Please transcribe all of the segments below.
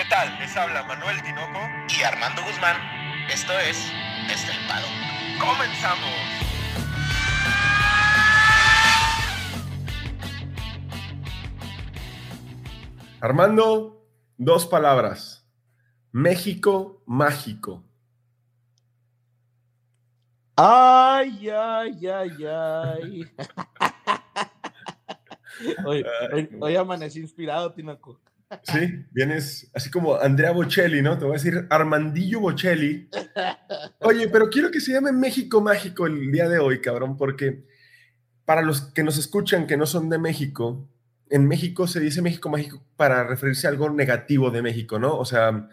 ¿Qué tal? Les habla Manuel Tinoco y Armando Guzmán. Esto es Estelpado. ¡Comenzamos! Armando, dos palabras. México mágico. Ay, ay, ay, ay. hoy, hoy, hoy, amanecí inspirado, Tinaco. Sí, vienes así como Andrea Bocelli, ¿no? Te voy a decir Armandillo Bocelli. Oye, pero quiero que se llame México Mágico el día de hoy, cabrón, porque para los que nos escuchan que no son de México, en México se dice México Mágico para referirse a algo negativo de México, ¿no? O sea,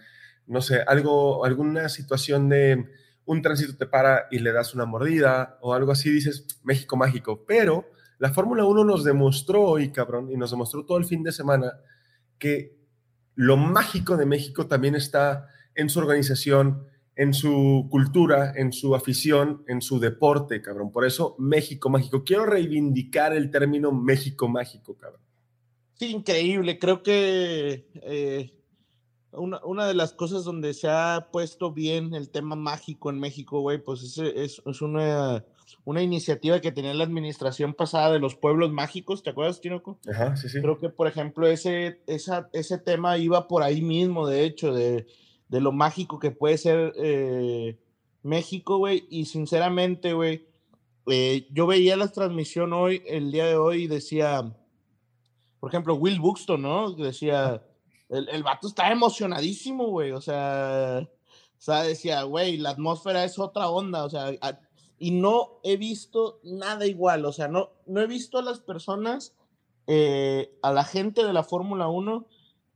no sé, algo, alguna situación de un tránsito te para y le das una mordida o algo así, dices México Mágico. Pero la Fórmula 1 nos demostró hoy, cabrón, y nos demostró todo el fin de semana que lo mágico de México también está en su organización, en su cultura, en su afición, en su deporte, cabrón. Por eso, México mágico. Quiero reivindicar el término México mágico, cabrón. Sí, increíble. Creo que eh, una, una, de las cosas donde se ha puesto bien el tema mágico en México, güey, pues es, es, es una una iniciativa que tenía la administración pasada de los pueblos mágicos, ¿te acuerdas, Tinoco? Ajá, sí, sí. Creo que, por ejemplo, ese, esa, ese tema iba por ahí mismo, de hecho, de, de lo mágico que puede ser eh, México, güey, y sinceramente, güey, eh, yo veía la transmisión hoy, el día de hoy, y decía, por ejemplo, Will Buxton, ¿no? Decía, el, el vato está emocionadísimo, güey, o sea, o sea, decía, güey, la atmósfera es otra onda, o sea, y no he visto nada igual, o sea, no, no he visto a las personas, eh, a la gente de la Fórmula 1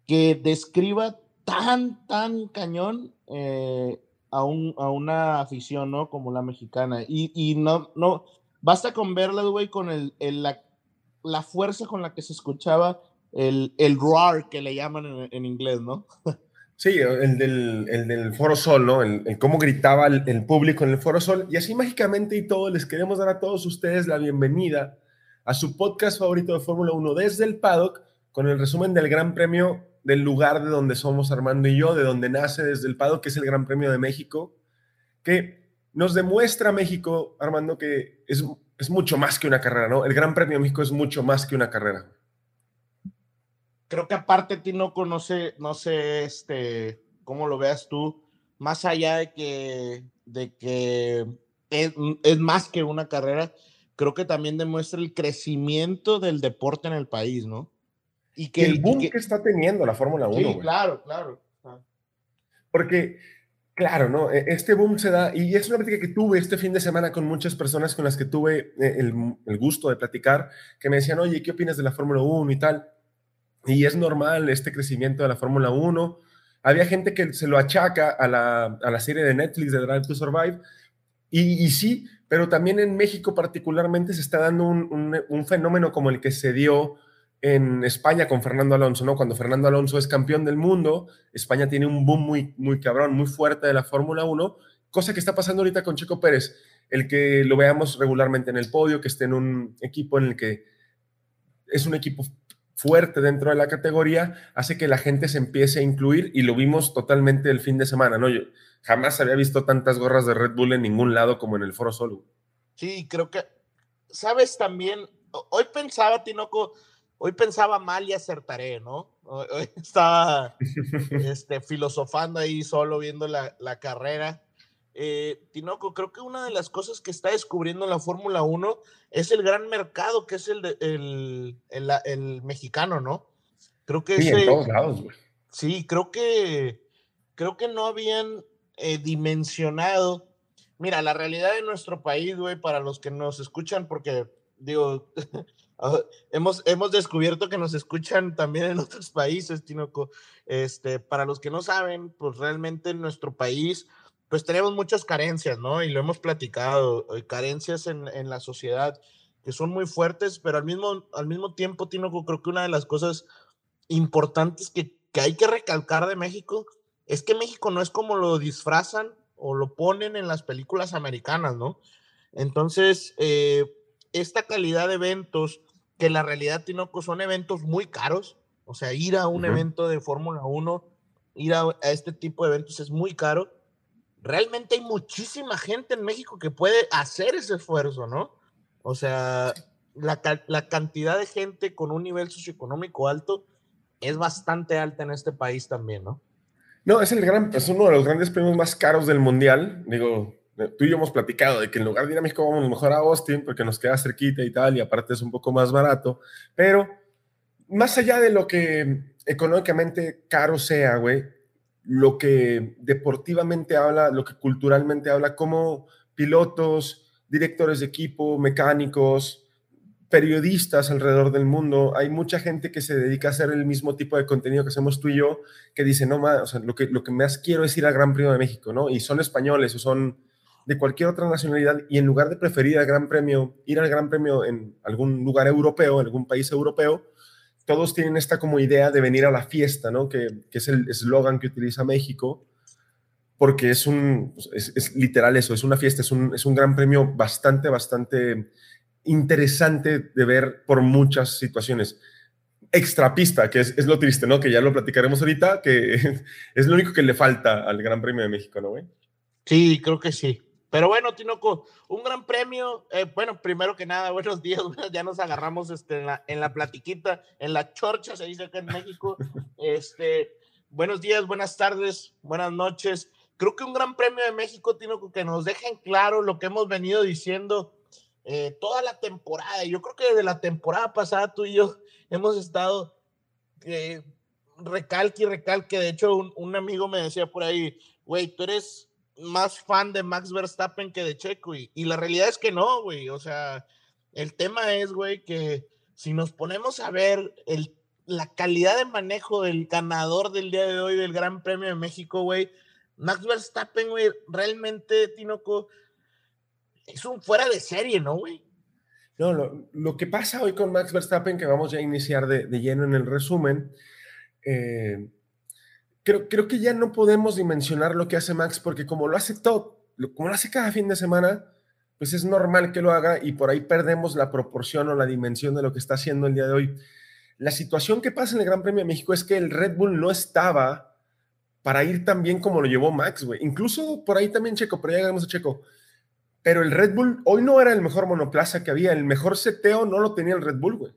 que describa tan, tan cañón eh, a, un, a una afición, ¿no? Como la mexicana. Y, y no, no, basta con verla, güey, con el, el, la, la, fuerza con la que se escuchaba el, el roar que le llaman en, en inglés, ¿no? Sí, el del, el del Foro Sol, ¿no? El, el cómo gritaba el, el, público en el Foro Sol. Y así mágicamente y todo, les queremos dar a todos ustedes la bienvenida a su podcast favorito de Fórmula 1 desde el paddock, con el resumen del Gran Premio del lugar de donde somos Armando y yo, de donde nace desde el paddock, que es el Gran Premio de México, que nos demuestra México, Armando, que es, es mucho más que una carrera, ¿no? El Gran Premio de México es mucho más que una carrera creo que aparte ti no conoce, no sé, este, cómo lo veas tú, más allá de que, de que es, es, más que una carrera, creo que también demuestra el crecimiento del deporte en el país, ¿no? Y que el boom que, que, está teniendo la Fórmula 1. Sí, güey. claro, claro. Porque, claro, ¿no? Este boom se da, y es una plática que tuve este fin de semana con muchas personas con las que tuve eh, el, el gusto de platicar, que me decían, oye, ¿qué opinas de la Fórmula 1 y tal? Y es normal este crecimiento de la Fórmula 1. Había gente que se lo achaca a la, a la serie de Netflix de Drive to Survive. Y, sí, pero también en México particularmente se está dando un, un, un, fenómeno como el que se dio en España con Fernando Alonso, ¿no? Cuando Fernando Alonso es campeón del mundo, España tiene un boom muy, muy cabrón, muy fuerte de la Fórmula 1, cosa que está pasando ahorita con Checo Pérez, el que lo veamos regularmente en el podio, que esté en un equipo en el que es un equipo fuerte dentro de la categoría, hace que la gente se empiece a incluir y lo vimos totalmente el fin de semana, ¿no? Yo jamás había visto tantas gorras de Red Bull en ningún lado como en el Foro Solo. Sí, creo que, sabes también, hoy pensaba, Tinoco, hoy pensaba mal y acertaré, ¿no? Hoy, hoy estaba este, filosofando ahí solo viendo la, la carrera eh, Tinoco, creo que una de las cosas que está descubriendo la Fórmula 1 es el gran mercado que es el, de, el, el, el, mexicano, ¿no? Creo que sí, ese, en todos lados, güey. Sí, creo que creo que no habían eh, dimensionado. Mira, la realidad de nuestro país, güey, para los que nos escuchan, porque digo, hemos, hemos descubierto que nos escuchan también en otros países, Tinoco. Este, para los que no saben, pues realmente en nuestro país pues tenemos muchas carencias, ¿no? Y lo hemos platicado, eh, carencias en, en la sociedad que son muy fuertes, pero al mismo, al mismo tiempo, Tino, creo que una de las cosas importantes que, que hay que recalcar de México es que México no es como lo disfrazan o lo ponen en las películas americanas, ¿no? Entonces, eh, esta calidad de eventos, que en la realidad, Tinoco, son eventos muy caros, o sea, ir a un uh -huh. evento de Fórmula 1 ir a, a este tipo de eventos es muy caro. Realmente hay muchísima gente en México que puede hacer ese esfuerzo, ¿no? O sea, la, ca- la cantidad de gente con un nivel socioeconómico alto es bastante alta en este país también, ¿no? No, es el gran, es uno de los grandes premios más caros del mundial. Digo, eh, tú y yo hemos platicado de que en lugar de ir a México vamos mejor a Austin porque nos queda cerquita y tal, y aparte es un poco más barato. Pero más allá de lo que económicamente caro sea, güey, lo que deportivamente habla, lo que culturalmente habla, como pilotos, directores de equipo, mecánicos, periodistas alrededor del mundo, hay mucha gente que se dedica a hacer el mismo tipo de contenido que hacemos tú y yo, que dice, no, ma, o sea, lo que, lo que más quiero es ir al Gran Premio de México, ¿no? Y son españoles o son de cualquier otra nacionalidad, y en lugar de preferir al Gran Premio, ir al Gran Premio en algún lugar europeo, en algún país europeo, todos tienen esta como idea de venir a la fiesta, ¿no? Que, que es el eslogan que utiliza México, porque es un, es, literal eso, es una fiesta, es un, es un gran premio bastante, bastante interesante de ver por muchas situaciones. Extrapista, que es, es, lo triste, ¿no? Que ya lo platicaremos ahorita, que es lo único que le falta al Gran Premio de México, ¿no, güey? Sí, creo que sí. Pero bueno, Tinoco, un gran premio. Eh, bueno, primero que nada, buenos días. Ya nos agarramos este, en, la, en la platiquita, en la chorcha, se dice acá en México. Este, buenos días, buenas tardes, buenas noches. Creo que un gran premio de México, Tinoco, que nos deja en claro lo que hemos venido diciendo eh, toda la temporada. Yo creo que desde la temporada pasada tú y yo hemos estado eh, recalque y recalque. De hecho, un, un amigo me decía por ahí, güey, tú eres más fan de Max Verstappen que de Checo. Y, y la realidad es que no, güey. O sea, el tema es, güey, que si nos ponemos a ver el, la calidad de manejo del ganador del día de hoy del Gran Premio de México, güey, Max Verstappen, güey, realmente, Tinoco, es un fuera de serie, ¿no, güey? No, lo, lo, que pasa hoy con Max Verstappen, que vamos ya a iniciar de, de lleno en el resumen, eh, creo, creo, que ya no podemos dimensionar lo que hace Max, porque como lo hace todo, como lo hace cada fin de semana, pues es normal que lo haga y por ahí perdemos la proporción o la dimensión de lo que está haciendo el día de hoy. La situación que pasa en el Gran Premio de México es que el Red Bull no estaba para ir tan bien como lo llevó Max, güey. Incluso por ahí también Checo, pero ya llegamos a Checo. Pero el Red Bull hoy no era el mejor monoplaza que había. El mejor seteo no lo tenía el Red Bull, güey.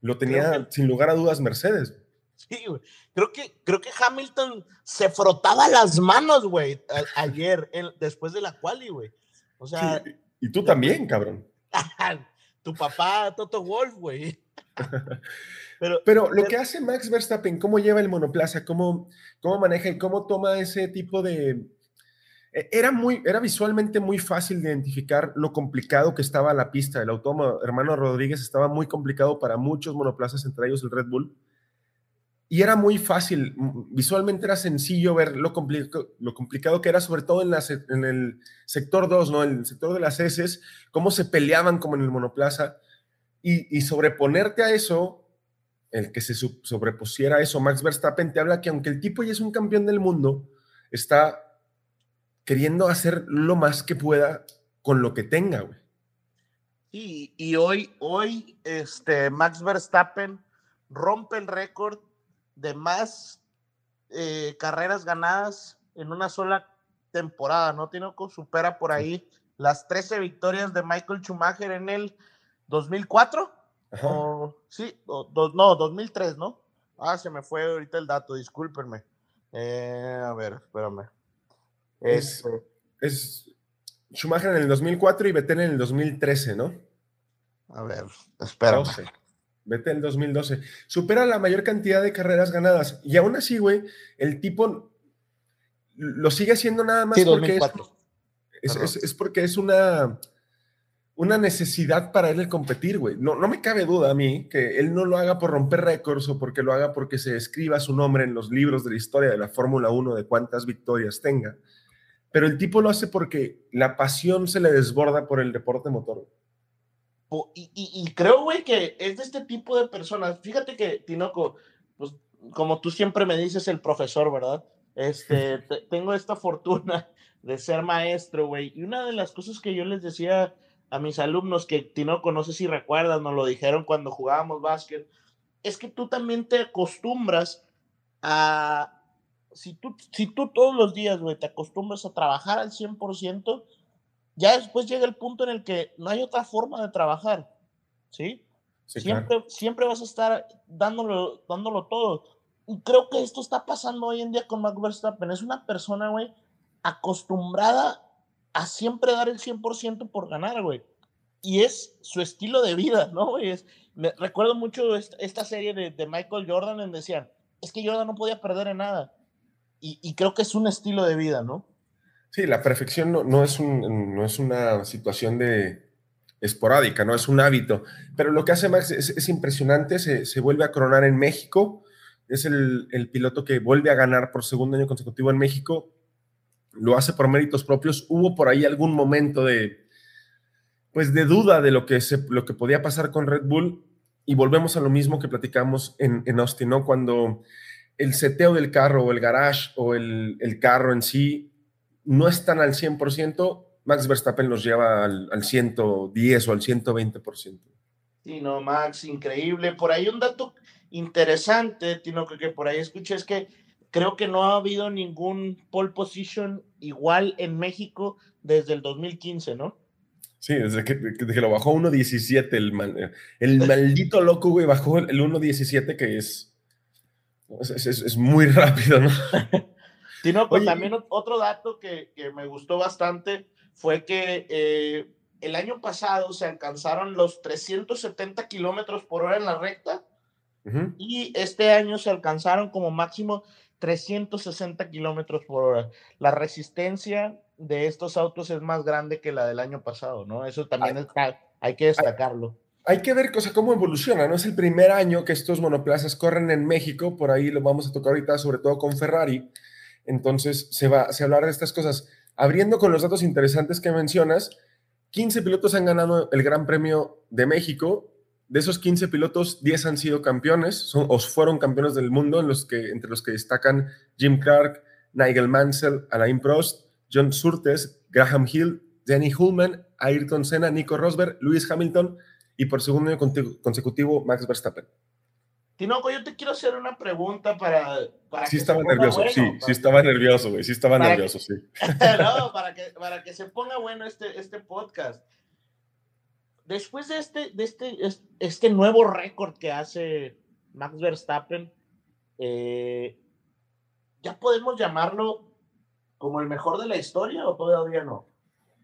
Lo tenía, que, sin lugar a dudas, Mercedes. Sí, güey. Creo que, creo que Hamilton se frotaba las manos, güey, ayer, después de la quali, güey. O sea. Sí, y tú también, cabrón. tu papá, Toto Wolf, güey. Pero, pero, lo que hace Max Verstappen, cómo lleva el monoplaza, cómo, cómo maneja y cómo toma ese tipo de, era, muy, era visualmente muy fácil de identificar lo complicado que estaba la pista. El autónomo hermano Rodríguez estaba muy complicado para muchos monoplazas, entre ellos el Red Bull. Y era muy fácil, visualmente era sencillo ver lo, lo complicado que era, sobre todo en, la, en el sector 2, ¿no? En el sector de las heces, cómo se peleaban como en el monoplaza. Y, y sobreponerte a eso, el que se sobrepusiera a eso, Max Verstappen te habla que aunque el tipo ya es un campeón del mundo, está queriendo hacer lo más que pueda con lo que tenga, güey. Y, y, hoy, hoy, este, Max Verstappen rompe el récord de más eh, carreras ganadas en una sola temporada, ¿no? Tiene supera por ahí las 13 victorias de Michael Schumacher en el 2004. O, sí, o, do, no, 2003, ¿no? Ah, se me fue ahorita el dato, discúlpenme. Eh, a ver, espérame. Es, es, Schumacher en el 2004 y Vettel en el 2013, ¿no? A ver, espera. Vettel en el 2012. Supera la mayor cantidad de carreras ganadas. Y aún así, güey, el tipo lo sigue haciendo nada más sí, porque 2004. es, es, es, porque es una, una necesidad para él el competir, güey. No, no me cabe duda a mí que él no lo haga por romper récords o porque lo haga porque se escriba su nombre en los libros de la historia de la Fórmula 1 de cuántas victorias tenga pero el tipo lo hace porque la pasión se le desborda por el deporte motor. Y, y, y creo, güey, que es de este tipo de personas. Fíjate que, Tinoco, pues como tú siempre me dices, el profesor, ¿verdad? Este, te, tengo esta fortuna de ser maestro, güey. Y una de las cosas que yo les decía a mis alumnos, que Tinoco, no sé si recuerdas, nos lo dijeron cuando jugábamos básquet, es que tú también te acostumbras a si tú, si tú todos los días, güey, te acostumbras a trabajar al 100%, ya después llega el punto en el que no hay otra forma de trabajar, ¿sí? siempre, siempre vas a estar dándolo, dándolo todo. Y creo que esto está pasando hoy en día con Max Verstappen. Es una persona, güey, acostumbrada a siempre dar el 100% por ganar, güey. Y es su estilo de vida, ¿no, güey? Es, me, recuerdo mucho esta, serie de, de, Michael Jordan en decían, es que Jordan no podía perder en nada. Y, y creo que es un estilo de vida, ¿no? Sí, la perfección no, no, es, un, no es una situación de esporádica, no es un hábito. Pero lo que hace Max es, es impresionante, se, se, vuelve a coronar en México, es el, el, piloto que vuelve a ganar por segundo año consecutivo en México, lo hace por méritos propios. Hubo por ahí algún momento de, pues de duda de lo que, se, lo que podía pasar con Red Bull y volvemos a lo mismo que platicamos en, en Austin, ¿no? Cuando el seteo del carro o el garage o el, el carro en sí no están al 100%, Max Verstappen los lleva al, al 110 o al 120%. Sí, no, Max, increíble. Por ahí un dato interesante, Tino, que, que por ahí escuché es que creo que no ha habido ningún pole position igual en México desde el 2015, ¿no? Sí, desde que, desde que lo bajó 1.17, el, el maldito loco, güey, bajó el 1.17, que es es, es, es, muy rápido, ¿no? Tino, pues también otro dato que, que, me gustó bastante fue que eh, el año pasado se alcanzaron los 370 kilómetros por hora en la recta uh -huh. y este año se alcanzaron como máximo 360 kilómetros por hora. La resistencia de estos autos es más grande que la del año pasado, ¿no? Eso también hay, está, hay que destacarlo. Hay, hay que ver cosa, cómo evoluciona, ¿no? Es el primer año que estos monoplazas corren en México, por ahí lo vamos a tocar ahorita, sobre todo con Ferrari. Entonces, se va a hablar de estas cosas. Abriendo con los datos interesantes que mencionas, 15 pilotos han ganado el Gran Premio de México. De esos 15 pilotos, 10 han sido campeones, son, o fueron campeones del mundo, en los que, entre los que destacan Jim Clark, Nigel Mansell, Alain Prost, John Surtees, Graham Hill, Danny Hullman, Ayrton Senna, Nico Rosberg, Lewis Hamilton y por segundo año consecutivo Max Verstappen. Tinoco, yo te quiero hacer una pregunta para... para sí estaba nervioso, bueno, sí, para... sí estaba nervioso, güey, sí estaba para nervioso, que... sí. no, para que, para que se ponga bueno este, este podcast. Después de este, de este, este nuevo récord que hace Max Verstappen, eh, ¿ya podemos llamarlo como el mejor de la historia o todavía no?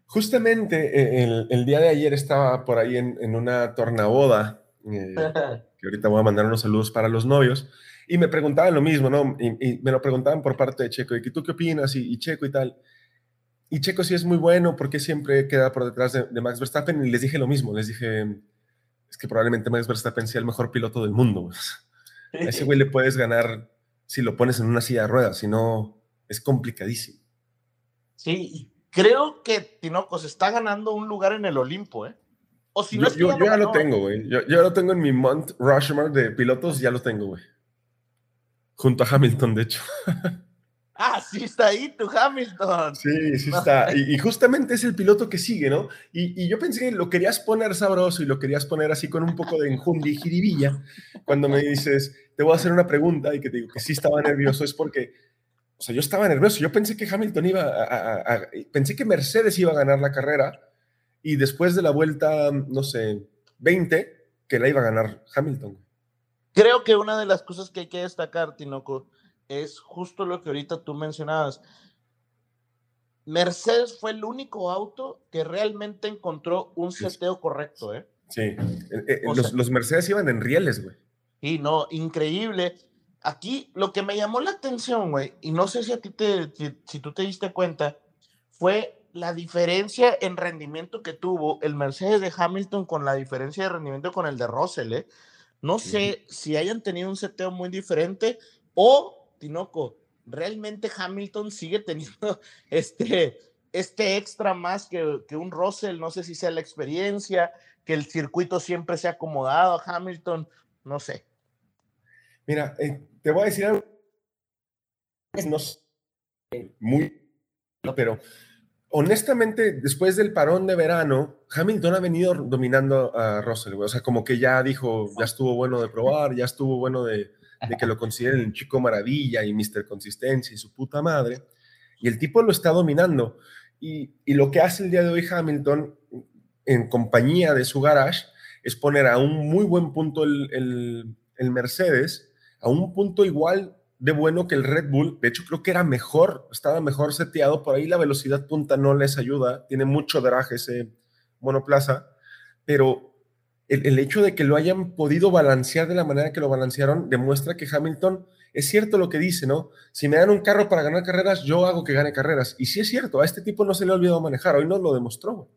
Justamente el, el día de ayer estaba por ahí en, en una tornaboda, eh, que ahorita voy a mandar unos saludos para los novios, y me preguntaban lo mismo, ¿no? Y, me lo preguntaban por parte de Checo, y tú qué opinas, y, Checo y tal. Y Checo sí es muy bueno, porque siempre queda por detrás de, de, Max Verstappen, y les dije lo mismo, les dije, es que probablemente Max Verstappen sea el mejor piloto del mundo. A ese güey le puedes ganar si lo pones en una silla de ruedas, si no, es complicadísimo. Sí, creo que Tinoco se está ganando un lugar en el Olimpo, ¿eh? O si no yo, yo, yo ya lo tengo, güey. Yo, yo, lo tengo en mi Mount Rushmore de pilotos, ya lo tengo, güey. Junto a Hamilton, de hecho. Ah, sí está ahí tu Hamilton. Sí, sí está. Y, y justamente es el piloto que sigue, ¿no? Y, y, yo pensé que lo querías poner sabroso y lo querías poner así con un poco de enjundia y jiribilla. Cuando me dices, te voy a hacer una pregunta y que te digo que sí estaba nervioso, es porque, o sea, yo estaba nervioso. Yo pensé que Hamilton iba a, a, a pensé que Mercedes iba a ganar la carrera y después de la vuelta, no sé, 20, que la iba a ganar Hamilton. Creo que una de las cosas que hay que destacar, Tinoco, es justo lo que ahorita tú mencionabas. Mercedes fue el único auto que realmente encontró un seteo correcto, ¿eh? Sí, eh, eh, los, sea, los, Mercedes iban en rieles, güey. Sí, no, increíble. Aquí lo que me llamó la atención, güey, y no sé si a ti te, si, si tú te diste cuenta, fue la diferencia en rendimiento que tuvo el Mercedes de Hamilton con la diferencia de rendimiento con el de Russell, ¿eh? No sé sí. si hayan tenido un seteo muy diferente o, Tinoco, realmente Hamilton sigue teniendo este, este extra más que, que, un Russell, no sé si sea la experiencia, que el circuito siempre se ha acomodado a Hamilton, no sé. Mira, eh, te voy a decir algo, no sé, muy, pero honestamente, después del parón de verano, Hamilton ha venido dominando a Russell, güey. O sea, como que ya dijo, ya estuvo bueno de probar, ya estuvo bueno de, que lo consideren el chico maravilla y Mr. Consistencia y su puta madre. Y el tipo lo está dominando. Y, lo que hace el día de hoy Hamilton en compañía de su garage es poner a un muy buen punto el, el Mercedes, a un punto igual de bueno que el Red Bull. De hecho, creo que era mejor, estaba mejor seteado. Por ahí la velocidad punta no les ayuda. Tiene mucho drag ese monoplaza. Pero el, el, hecho de que lo hayan podido balancear de la manera que lo balancearon demuestra que Hamilton es cierto lo que dice, ¿no? Si me dan un carro para ganar carreras, yo hago que gane carreras. Y sí es cierto, a este tipo no se le ha olvidado manejar. Hoy nos lo demostró.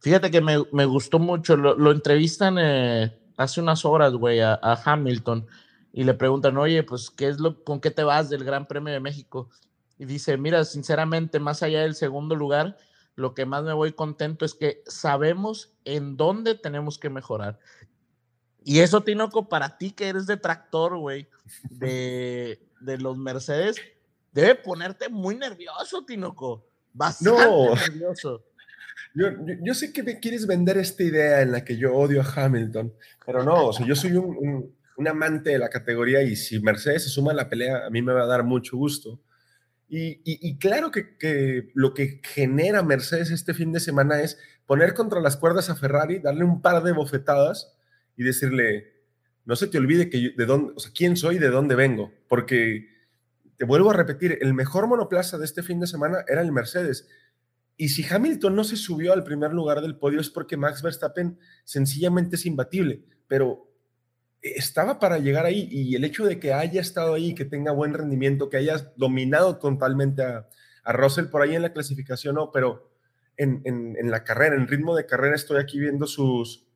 Fíjate que me, me gustó mucho. Lo, lo entrevistan eh, hace unas horas, güey, a, a Hamilton y le preguntan, oye, pues, ¿qué es lo, con qué te vas del Gran Premio de México? Y dice, mira, sinceramente, más allá del segundo lugar, lo que más me voy contento es que sabemos en dónde tenemos que mejorar. Y eso, Tinoco, para ti que eres detractor, güey, de, de los Mercedes, debe ponerte muy nervioso, Tinoco. Bastante no. nervioso. Yo, yo, yo, sé que me quieres vender esta idea en la que yo odio a Hamilton, pero no, o sea, yo soy un, un un amante de la categoría y si Mercedes se suma a la pelea, a mí me va a dar mucho gusto. Y, y, claro que, que, lo que genera Mercedes este fin de semana es poner contra las cuerdas a Ferrari, darle un par de bofetadas y decirle, no se te olvide que de dónde, quién soy y de dónde vengo, porque te vuelvo a repetir, el mejor monoplaza de este fin de semana era el Mercedes. Y si Hamilton no se subió al primer lugar del podio es porque Max Verstappen sencillamente es imbatible, pero estaba para llegar ahí y el hecho de que haya estado ahí, que tenga buen rendimiento, que haya dominado totalmente a, a Russell por ahí en la clasificación, no, pero en, en, en, la carrera, en ritmo de carrera, estoy aquí viendo sus,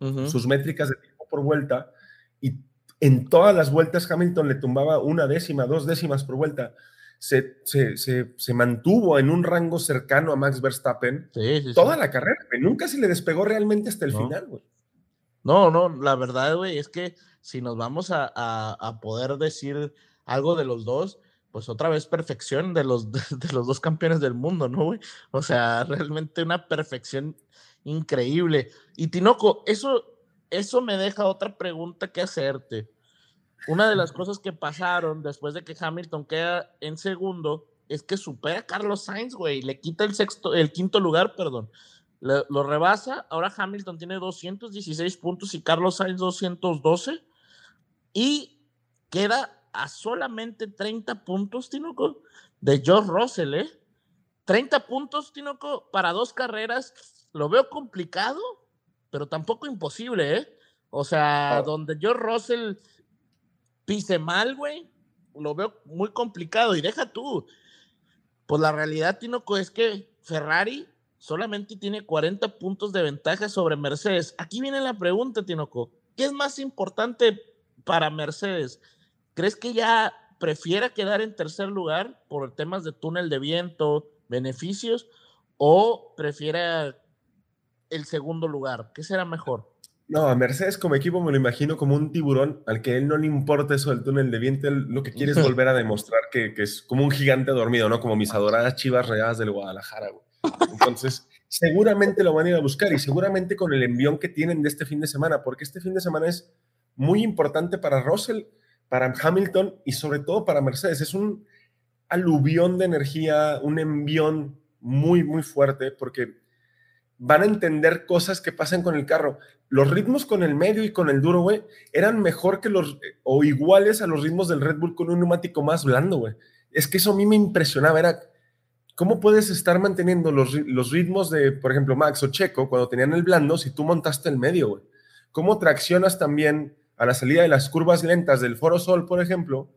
uh -huh. sus métricas de tiempo por vuelta y en todas las vueltas Hamilton le tumbaba una décima, dos décimas por vuelta. Se, se, se, se mantuvo en un rango cercano a Max Verstappen sí, sí, toda sí. la carrera, nunca se le despegó realmente hasta el no. final, güey. No, no, la verdad, güey, es que si nos vamos a, a, a, poder decir algo de los dos, pues otra vez perfección de los, de, de los dos campeones del mundo, ¿no, güey? O sea, realmente una perfección increíble. Y Tinoco, eso, eso me deja otra pregunta que hacerte. Una de las cosas que pasaron después de que Hamilton queda en segundo es que supera a Carlos Sainz, güey, le quita el sexto, el quinto lugar, perdón lo, lo, rebasa. Ahora Hamilton tiene 216 puntos y Carlos Sainz 212. Y queda a solamente 30 puntos, Tinoco, de George Russell, ¿eh? 30 puntos, Tinoco, para dos carreras. Lo veo complicado, pero tampoco imposible, ¿eh? O sea, donde George Russell pise mal, güey, lo veo muy complicado. Y deja tú. Pues la realidad, Tinoco, es que Ferrari solamente tiene 40 puntos de ventaja sobre Mercedes. Aquí viene la pregunta, Tinoco. ¿Qué es más importante para Mercedes? ¿Crees que ya prefiera quedar en tercer lugar por temas de túnel de viento, beneficios, o prefiera el segundo lugar? ¿Qué será mejor? No, a Mercedes como equipo me lo imagino como un tiburón al que él no le importa eso del túnel de viento, él lo que quiere es volver a demostrar que, que, es como un gigante dormido, ¿no? Como mis adoradas chivas readas del Guadalajara, güey. Entonces, seguramente lo van a ir a buscar y seguramente con el envión que tienen de este fin de semana, porque este fin de semana es muy importante para Russell, para Hamilton y sobre todo para Mercedes. Es un aluvión de energía, un envión muy, muy fuerte, porque van a entender cosas que pasan con el carro. Los ritmos con el medio y con el duro, güey, eran mejor que los, o iguales a los ritmos del Red Bull con un neumático más blando, güey. Es que eso a mí me impresionaba, era ¿cómo puedes estar manteniendo los, los, ritmos de, por ejemplo, Max o Checo cuando tenían el blando si tú montaste el medio, güey? ¿Cómo traccionas también a la salida de las curvas lentas del Foro Sol, por ejemplo,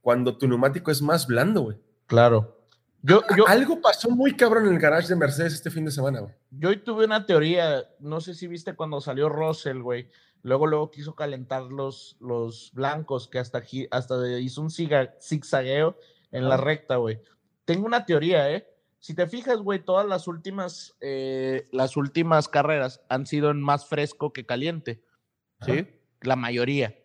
cuando tu neumático es más blando, güey? Claro. Yo, yo, Algo pasó muy cabrón en el garage de Mercedes este fin de semana, güey. Yo hoy tuve una teoría, no sé si viste cuando salió Russell, güey. Luego, luego quiso calentar los, los blancos, que hasta, hasta hizo un zigzagueo en ah. la recta, güey tengo una teoría, ¿eh? Si te fijas, güey, todas las últimas, eh, las últimas carreras han sido en más fresco que caliente, ¿sí? Ajá. La mayoría.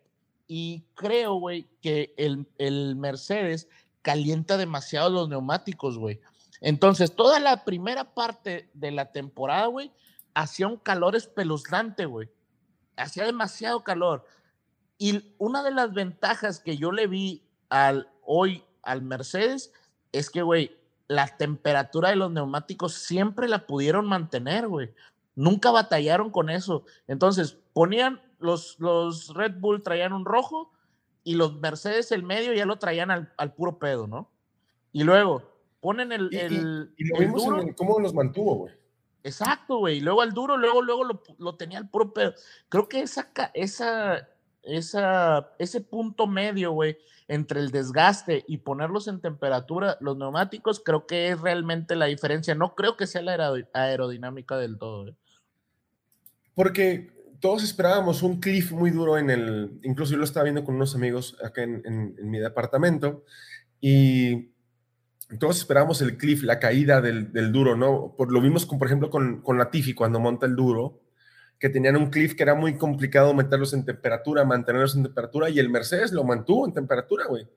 Y creo, güey, que el, el Mercedes calienta demasiado los neumáticos, güey. Entonces, toda la primera parte de la temporada, güey, hacía un calor espeluznante, güey. Hacía demasiado calor. Y una de las ventajas que yo le vi al, hoy al Mercedes es que, güey, la temperatura de los neumáticos siempre la pudieron mantener, güey. Nunca batallaron con eso. Entonces, ponían los, los Red Bull traían un rojo y los Mercedes el medio ya lo traían al, al puro pedo, ¿no? Y luego ponen el. Y, el, y lo el vimos duro. en cómo los mantuvo, güey. Exacto, güey. Y luego al duro, luego, luego lo, lo tenía al puro pedo. Creo que esa, esa, esa, ese punto medio, güey, entre el desgaste y ponerlos en temperatura, los neumáticos, creo que es realmente la diferencia. No creo que sea la aerod- aerodinámica del todo, güey. Porque todos esperábamos un cliff muy duro en el, incluso yo lo estaba viendo con unos amigos acá en, mi departamento, y todos esperábamos el cliff, la caída del, duro, ¿no? Por, lo vimos, con, por ejemplo, con Latifi cuando monta el duro, que tenían un cliff que era muy complicado meterlos en temperatura, mantenerlos en temperatura, y el Mercedes lo mantuvo en temperatura, güey.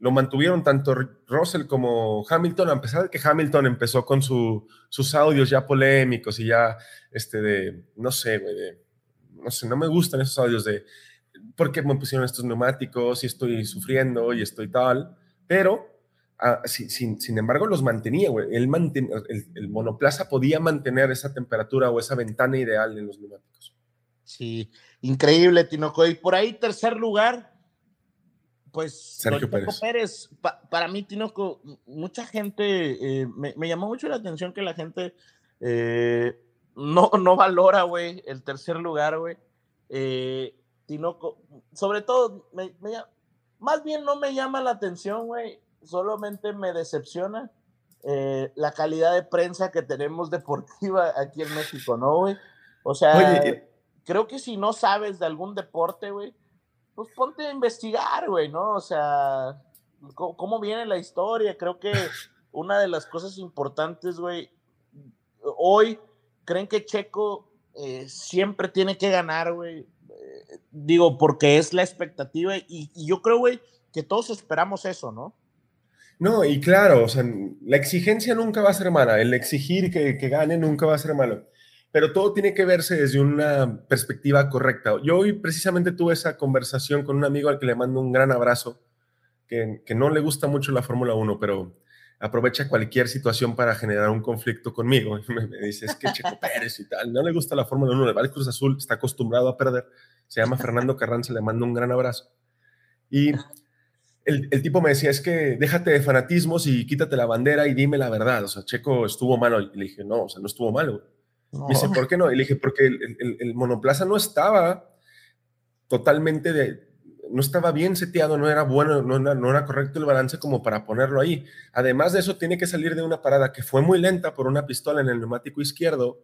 Lo mantuvieron tanto Russell como Hamilton, a pesar de que Hamilton empezó con su, sus audios ya polémicos y ya, este, de, no sé, güey, de, no sé, no me gustan esos audios de, ¿por qué me pusieron estos neumáticos y estoy sufriendo y estoy tal? Pero, ah, sí, sin, sin embargo, los mantenía, güey. Manten- el, el monoplaza podía mantener esa temperatura o esa ventana ideal en los neumáticos. Sí, increíble, Tinoco. Y por ahí, tercer lugar, pues Sergio Pérez. Pérez. Pa- para mí, Tinoco, mucha gente, eh, me, me llamó mucho la atención que la gente eh, no, no valora, güey, el tercer lugar, güey. Eh, Tinoco, sobre todo, me- me llama- más bien no me llama la atención, güey, solamente me decepciona eh, la calidad de prensa que tenemos deportiva aquí en México, ¿no, güey? O sea, Oye, creo que si no sabes de algún deporte, güey, pues ponte a investigar, güey, ¿no? O sea, cómo, cómo viene la historia. Creo que una de las cosas importantes, güey, hoy creen que Checo eh, siempre tiene que ganar, güey. Eh, digo, porque es la expectativa y, y yo creo, güey, que todos esperamos eso, ¿no? No, y claro, o sea, la exigencia nunca va a ser mala, el exigir que, que gane nunca va a ser malo, pero todo tiene que verse desde una perspectiva correcta. Yo hoy precisamente tuve esa conversación con un amigo al que le mando un gran abrazo, que, que no le gusta mucho la Fórmula 1, pero aprovecha cualquier situación para generar un conflicto conmigo. Me, me dice, es que Checo Pérez y tal, no le gusta la Fórmula 1, le va al Cruz Azul, está acostumbrado a perder. Se llama Fernando Carranza, le mando un gran abrazo. Y el, el, tipo me decía, es que déjate de fanatismos y quítate la bandera y dime la verdad. O sea, Checo estuvo malo. Y le dije, no, o sea, no estuvo malo. No. Me dice, ¿por qué no? Y le dije, porque el, el, el, monoplaza no estaba totalmente de, no estaba bien seteado, no era bueno, no era, no era correcto el balance como para ponerlo ahí. Además de eso, tiene que salir de una parada que fue muy lenta por una pistola en el neumático izquierdo.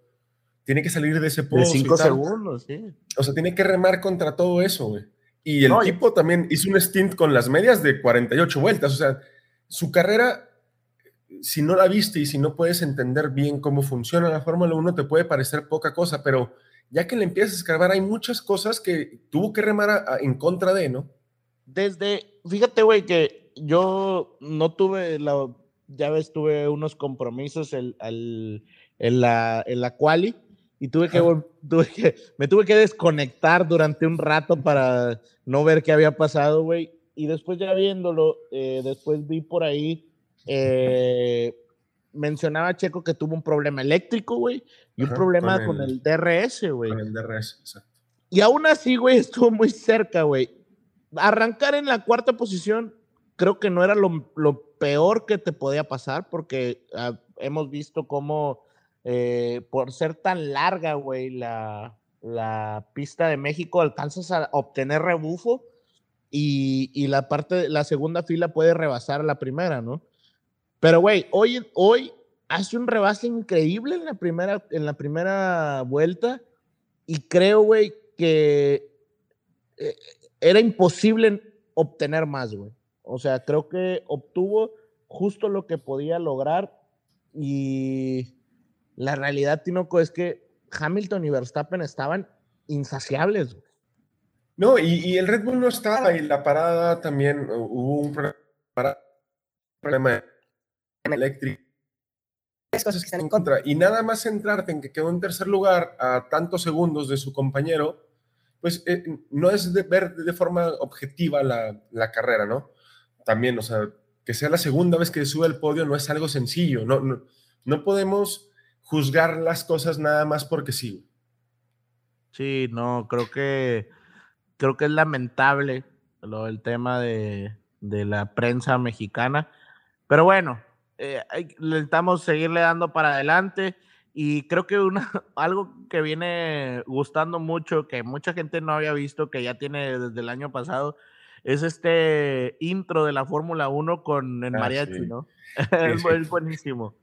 Tiene que salir de ese pozo. De cinco segundos, sí. O sea, tiene que remar contra todo eso, güey. Y el no, tipo también hizo un stint con las medias de 48 vueltas. O sea, su carrera, si no la viste y si no puedes entender bien cómo funciona la Fórmula 1, te puede parecer poca cosa, pero ya que le empiezas a escarbar, hay muchas cosas que tuvo que remar a, a, en contra de, ¿no? Desde, fíjate, güey, que yo no tuve la, ya ves, tuve unos compromisos el, en, la, en la quali y tuve que, tuve que, me tuve que desconectar durante un rato para no ver qué había pasado, güey. Y después ya viéndolo, eh, después vi por ahí, eh, mencionaba Checo que tuvo un problema eléctrico, güey, y Ajá, un problema con el, con el DRS, güey. Con el DRS, exacto. Y aún así, güey, estuvo muy cerca, güey. Arrancar en la cuarta posición creo que no era lo, lo peor que te podía pasar, porque uh, hemos visto cómo eh, por ser tan larga, güey, la, la, pista de México, alcanzas a obtener rebufo y, y, la parte, la segunda fila puede rebasar la primera, ¿no? Pero, güey, hoy, hoy hace un rebase increíble en la primera, en la primera vuelta y creo, güey, que eh, era imposible obtener más, güey. O sea, creo que obtuvo justo lo que podía lograr y la realidad, Tinoco, es que Hamilton y Verstappen estaban insaciables. Güey. No, y, y, el Red Bull no estaba, y la parada también hubo un problema eléctrico. Cosas que están en contra. Y nada más centrarte en que quedó en tercer lugar a tantos segundos de su compañero, pues eh, no es de ver de forma objetiva la, la, carrera, ¿no? También, o sea, que sea la segunda vez que sube al podio no es algo sencillo, no, no, no podemos juzgar las cosas nada más porque sí. Sí, no, creo que creo que es lamentable lo del tema de, de la prensa mexicana, pero bueno, eh, intentamos seguirle dando para adelante. Y creo que una, algo que viene gustando mucho, que mucha gente no había visto, que ya tiene desde el año pasado, es este intro de la Fórmula 1 con el ah, mariachi, ¿no? es, buenísimo.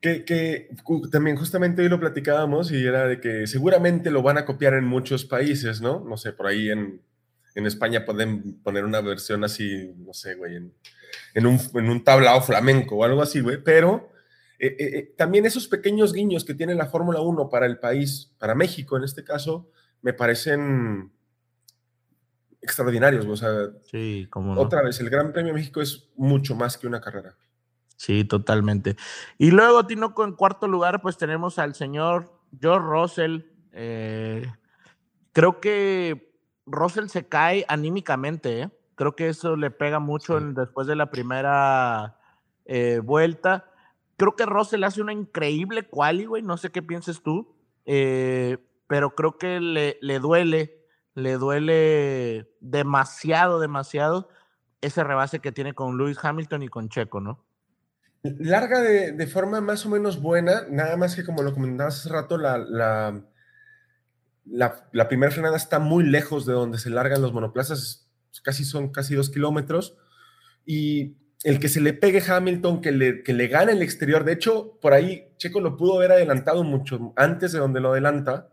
Que, que, también justamente hoy lo platicábamos y era de que seguramente lo van a copiar en muchos países, ¿no? No sé, por ahí en, en España pueden poner una versión así, no sé, güey, en, en, un, en un tablao flamenco o algo así, güey, pero eh, eh, eh, también esos pequeños guiños que tiene la Fórmula 1 para el país, para México en este caso, me parecen extraordinarios. O sea, sí, como otra vez, el Gran Premio de México es mucho más que una carrera. Sí, totalmente. Y luego, Tinoco, en cuarto lugar, pues tenemos al señor George Russell. creo que Russell se cae anímicamente, Creo que eso le pega mucho después de la primera vuelta Creo que Russell hace una increíble quali, güey. No sé qué pienses tú. Eh, pero creo que le, le duele, le duele demasiado, demasiado ese rebase que tiene con Lewis Hamilton y con Checo, ¿no? Larga de, forma más o menos buena, nada más que como lo comentabas hace rato, la, la, la, primera frenada está muy lejos de donde se largan los monoplazas, casi son casi dos kilómetros, y el que se le pegue Hamilton, que le, que le gane el exterior. De hecho, por ahí Checo lo pudo haber adelantado mucho antes de donde lo adelanta,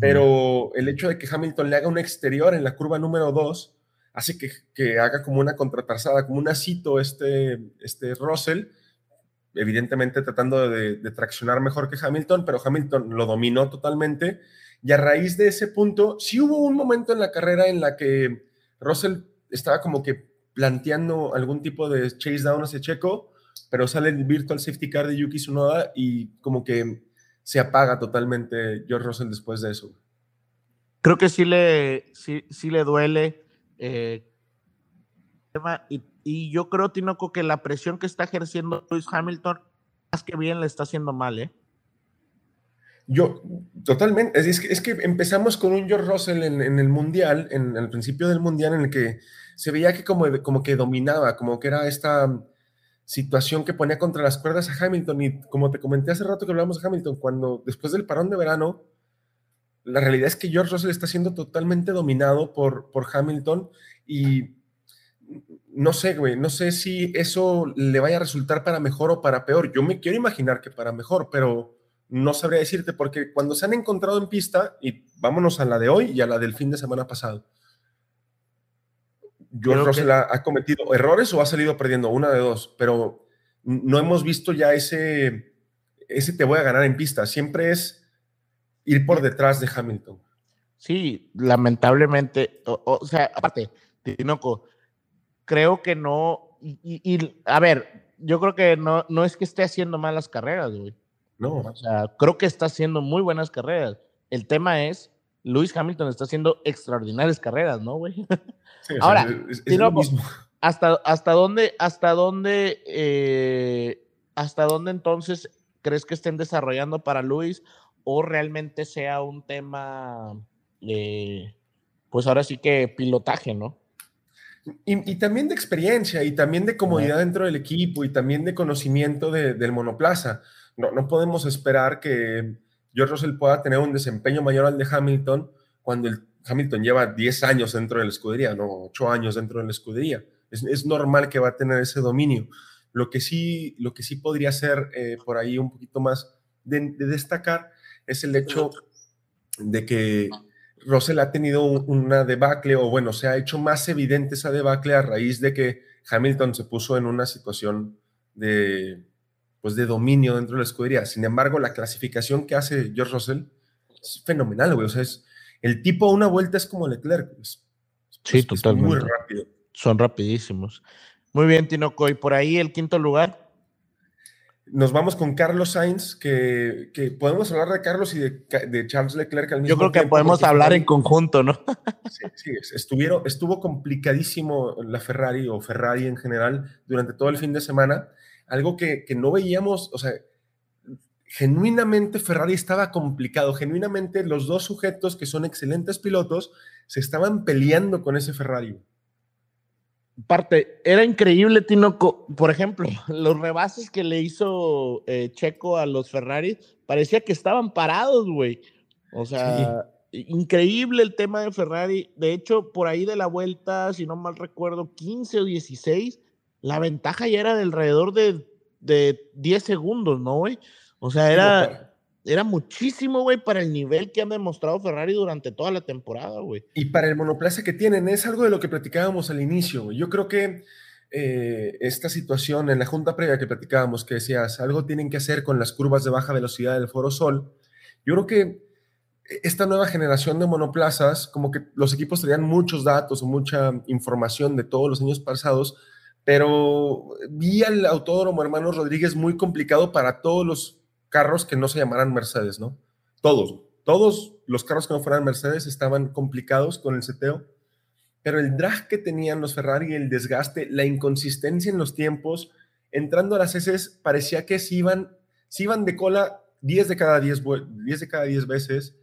pero el hecho de que Hamilton le haga un exterior en la curva número 2 hace que, haga como una contratarzada, como un asito este, este Russell, evidentemente tratando de, de, traccionar mejor que Hamilton, pero Hamilton lo dominó totalmente. Y a raíz de ese punto, sí hubo un momento en la carrera en la que Russell estaba como que planteando algún tipo de chase down hacia Checo, pero sale el virtual safety car de Yuki Tsunoda y como que se apaga totalmente George Russell después de eso. Creo que sí le, sí, le duele. Eh, y, y, yo creo, Tinoco, que la presión que está ejerciendo Lewis Hamilton, más que bien le está haciendo mal, ¿eh? Yo, totalmente. Es que, es que empezamos con un George Russell en, en el Mundial, en el principio del Mundial, en el que se veía que como, como que dominaba, como que era esta situación que ponía contra las cuerdas a Hamilton. Y como te comenté hace rato que hablamos de Hamilton, cuando después del parón de verano, la realidad es que George Russell está siendo totalmente dominado por, por Hamilton y no sé, güey, no sé si eso le vaya a resultar para mejor o para peor. Yo me quiero imaginar que para mejor, pero no sabría decirte porque cuando se han encontrado en pista, y vámonos a la de hoy y a la del fin de semana pasado, George Russell ha, cometido errores o ha salido perdiendo, una de dos, pero no hemos visto ya ese, ese te voy a ganar en pista, siempre es ir por detrás de Hamilton. Sí, lamentablemente, o, sea, aparte, Tinoco, creo que no, y, a ver, yo creo que no, no es que esté haciendo malas carreras, güey. No. O sea, creo que está haciendo muy buenas carreras. El tema es, Lewis Hamilton está haciendo extraordinarias carreras, ¿no, güey? Ahora, ¿hasta, hasta dónde, hasta dónde, eh, hasta dónde entonces crees que estén desarrollando para Luis o realmente sea un tema, pues ahora sí que pilotaje, ¿no? Y, también de experiencia y también de comodidad dentro del equipo y también de conocimiento del monoplaza. No, no podemos esperar que George Russell pueda tener un desempeño mayor al de Hamilton cuando el Hamilton lleva 10 años dentro de la escudería, no 8 años dentro de la escudería. Es, normal que va a tener ese dominio. Lo que sí, lo que sí podría ser eh, por ahí un poquito más de, destacar es el hecho de que Russell ha tenido una debacle, o bueno, se ha hecho más evidente esa debacle a raíz de que Hamilton se puso en una situación de, pues de dominio dentro de la escudería. Sin embargo, la clasificación que hace George Russell es fenomenal, güey. O sea, es, el tipo a una vuelta es como Leclerc. Pues, sí, totalmente. muy rápido. Son rapidísimos. Muy bien, Tinoco. ¿Y por ahí el quinto lugar? Nos vamos con Carlos Sainz, que, que podemos hablar de Carlos y de, de, Charles Leclerc al mismo Yo creo tiempo. que podemos hablar en conjunto, ¿no? Sí, sí, estuvieron, estuvo complicadísimo la Ferrari o Ferrari en general durante todo el fin de semana, algo que, que no veíamos, o sea, genuinamente Ferrari estaba complicado, genuinamente los dos sujetos que son excelentes pilotos se estaban peleando con ese Ferrari. Parte, era increíble, Tinoco. Por ejemplo, los rebases que le hizo eh, Checo a los Ferrari, parecía que estaban parados, güey. O sea, sí. increíble el tema de Ferrari. De hecho, por ahí de la vuelta, si no mal recuerdo, 15 o 16, la ventaja ya era de alrededor de, de 10 segundos, ¿no, güey? O sea, era era muchísimo, güey, para el nivel que han demostrado Ferrari durante toda la temporada, güey. Y para el monoplaza que tienen, es algo de lo que platicábamos al inicio. Yo creo que eh, esta situación en la junta previa que platicábamos, que decías, algo tienen que hacer con las curvas de baja velocidad del Foro Sol, yo creo que esta nueva generación de monoplazas, como que los equipos tenían muchos datos o mucha información de todos los años pasados, pero vi al autódromo Hermanos Rodríguez muy complicado para todos los carros que no se llamaran Mercedes, ¿no? Todos, todos los carros que no fueran Mercedes estaban complicados con el seteo, pero el drag que tenían los Ferrari, el desgaste, la inconsistencia en los tiempos, entrando a las heces, parecía que se iban, se iban de cola 10 de cada 10, 10 de cada 10 veces.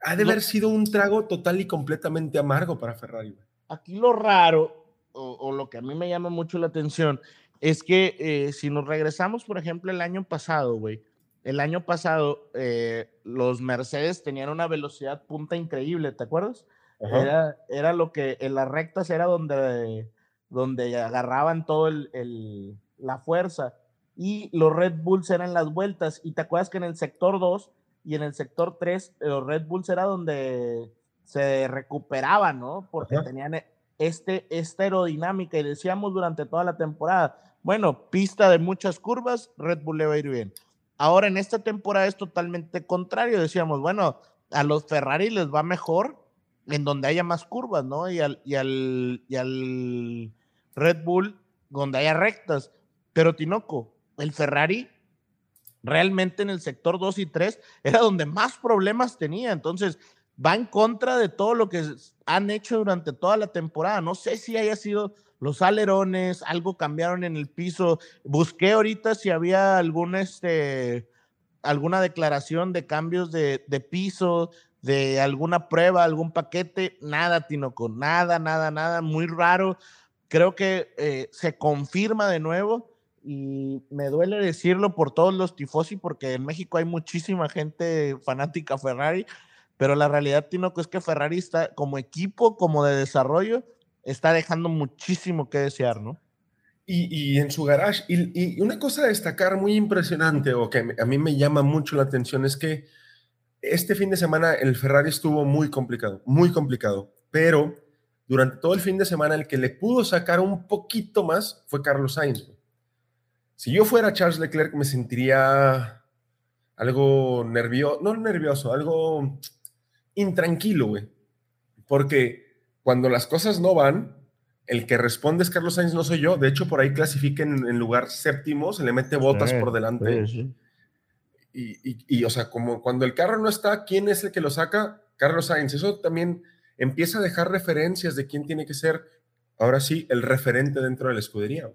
Ha de no. haber sido un trago total y completamente amargo para Ferrari. Aquí lo raro, o, o lo que a mí me llama mucho la atención, es que eh, si nos regresamos, por ejemplo, el año pasado, güey, el año pasado eh, los Mercedes tenían una velocidad punta increíble, ¿te acuerdas? Era, era, lo que en las rectas era donde, donde agarraban todo el, el, la fuerza y los Red Bulls eran las vueltas y te acuerdas que en el sector 2 y en el sector 3 los Red Bulls era donde se recuperaban, ¿no? Porque Ajá. tenían este, esta aerodinámica y decíamos durante toda la temporada, bueno, pista de muchas curvas, Red Bull le va a ir bien. Ahora en esta temporada es totalmente contrario. Decíamos, bueno, a los Ferrari les va mejor en donde haya más curvas, ¿no? Y al, y al, y al Red Bull donde haya rectas. Pero Tinoco, el Ferrari realmente en el sector 2 y 3 era donde más problemas tenía. Entonces, va en contra de todo lo que han hecho durante toda la temporada. No sé si haya sido los alerones, algo cambiaron en el piso. Busqué ahorita si había algún, este, alguna declaración de cambios de, piso, de alguna prueba, algún paquete. Nada, Tinoco, nada, nada, nada. Muy raro. Creo que eh, se confirma de nuevo y me duele decirlo por todos los tifosi porque en México hay muchísima gente fanática Ferrari, pero la realidad, Tinoco, es que Ferrari está como equipo, como de desarrollo, está dejando muchísimo que desear, ¿no? Y, y en su garage, y, y, una cosa a destacar muy impresionante o que a mí me llama mucho la atención es que este fin de semana el Ferrari estuvo muy complicado, muy complicado, pero durante todo el fin de semana el que le pudo sacar un poquito más fue Carlos Sainz. Si yo fuera Charles Leclerc me sentiría algo nervioso, no nervioso, algo intranquilo, güey, porque cuando las cosas no van, el que responde es Carlos Sainz, no soy yo. De hecho, por ahí clasifiquen en lugar séptimo, se le mete botas sí, por delante. Sí, sí. Y, y, y, o sea, como cuando el carro no está, ¿quién es el que lo saca? Carlos Sainz. Eso también empieza a dejar referencias de quién tiene que ser, ahora sí, el referente dentro de la escudería.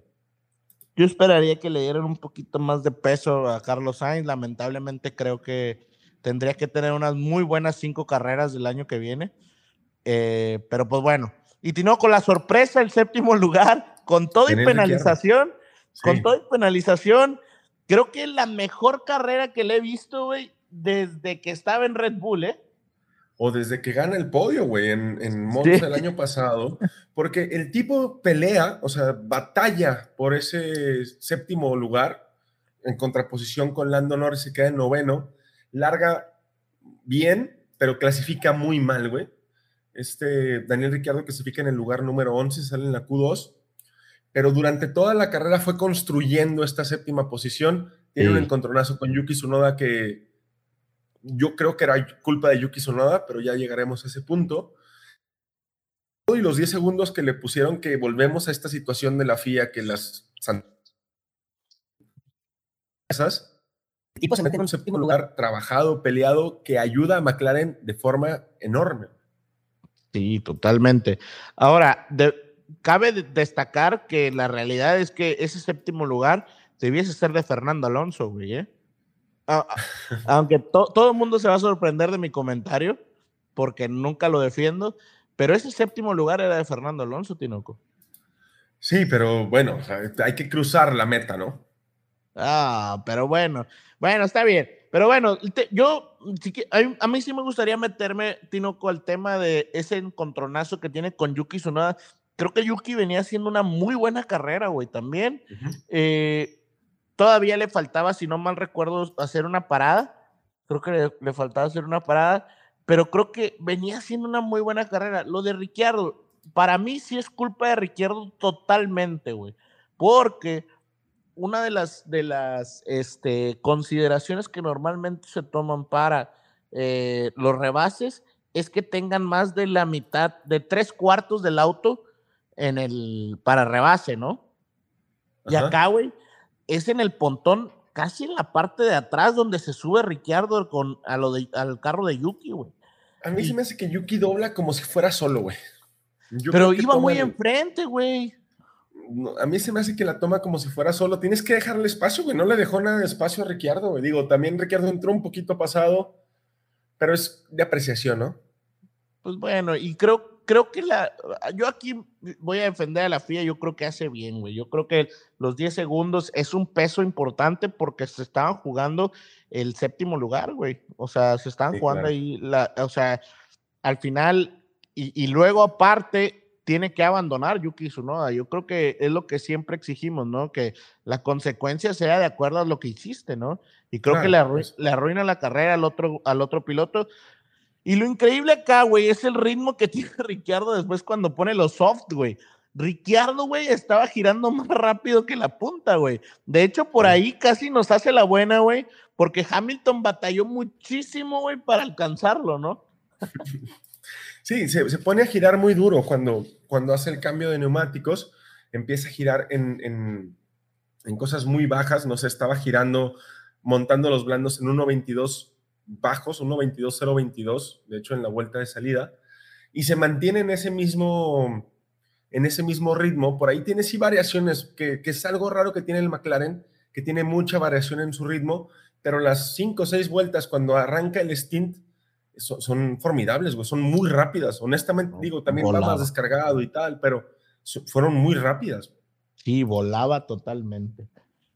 Yo esperaría que le dieran un poquito más de peso a Carlos Sainz. Lamentablemente creo que tendría que tener unas muy buenas cinco carreras del año que viene. Eh, pero pues bueno, y Tino con la sorpresa, el séptimo lugar, con todo y penalización, sí. con todo y penalización, creo que la mejor carrera que le he visto, güey, desde que estaba en Red Bull, ¿eh? O desde que gana el podio, güey, en, en Monza sí. el año pasado, porque el tipo pelea, o sea, batalla por ese séptimo lugar, en contraposición con Lando Norris, se queda en noveno, larga bien, pero clasifica muy mal, güey este Daniel Ricciardo clasifica en el lugar número 11, sale en la Q2, pero durante toda la carrera fue construyendo esta séptima posición. Tiene sí. un encontronazo con Yuki Tsunoda que yo creo que era culpa de Yuki Tsunoda, pero ya llegaremos a ese punto. Y los 10 segundos que le pusieron que volvemos a esta situación de la FIA que las esas. Y pues se mete en un séptimo lugar trabajado, peleado, que ayuda a McLaren de forma enorme. Sí, totalmente. Ahora, cabe destacar que la realidad es que ese séptimo lugar debiese ser de Fernando Alonso, güey, ¿eh? aunque todo el mundo se va a sorprender de mi comentario, porque nunca lo defiendo, pero ese séptimo lugar era de Fernando Alonso, Tinoco. Sí, pero bueno, hay que cruzar la meta, ¿no? Ah, pero bueno, bueno, está bien. Pero bueno, yo, a mí sí me gustaría meterme, Tinoco, al tema de ese encontronazo que tiene con Yuki Tsunoda. Creo que Yuki venía haciendo una muy buena carrera, güey, también. eh, Todavía le faltaba, si no mal recuerdo, hacer una parada. Creo que le, faltaba hacer una parada, pero creo que venía haciendo una muy buena carrera. Lo de Ricciardo, para mí sí es culpa de Ricciardo totalmente, güey. Porque una de las, de las este, consideraciones que normalmente se toman para eh, los rebases es que tengan más de la mitad, de tres cuartos del auto en el, para rebase, ¿no? Y acá, güey, es en el pontón, casi en la parte de atrás donde se sube Ricciardo con, a lo al carro de Yuki, güey. A mí se me hace que Yuki dobla como si fuera solo, güey. Pero iba muy enfrente, güey. A mí se me hace que la toma como si fuera solo. Tienes que dejarle espacio, güey. No le dejó nada de espacio a Ricciardo, güey. Digo, también Ricciardo entró un poquito pasado, pero es de apreciación, ¿no? Pues bueno, y creo, creo que la. Yo aquí voy a defender a la FIA, yo creo que hace bien, güey. Yo creo que los 10 segundos es un peso importante porque se estaban jugando el séptimo lugar, güey. O sea, se estaban jugando ahí, la, o sea, al final, y, luego aparte, tiene que abandonar Yuki Tsunoda. Yo creo que es lo que siempre exigimos, ¿no? Que la consecuencia sea de acuerdo a lo que hiciste, ¿no? Y creo que le, pues. le, arruina la carrera al otro, al otro piloto. Y lo increíble acá, güey, es el ritmo que tiene Ricciardo después cuando pone los soft, güey. Ricciardo, güey, estaba girando más rápido que la punta, güey. De hecho, por ahí casi nos hace la buena, güey, porque Hamilton batalló muchísimo, güey, para alcanzarlo, ¿no? Sí, se, pone a girar muy duro cuando, cuando hace el cambio de neumáticos, empieza a girar en, en, cosas muy bajas, no se estaba girando, montando los blandos en 1.22 bajos, 1.22.022, de hecho en la vuelta de salida, y se mantiene en ese mismo, en ese mismo ritmo. Por ahí tiene sí variaciones, que, es algo raro que tiene el McLaren, que tiene mucha variación en su ritmo, pero las cinco o seis vueltas cuando arranca el stint son, formidables, son muy rápidas. Honestamente, digo, también va más descargado y tal, pero fueron muy rápidas. Sí, volaba totalmente.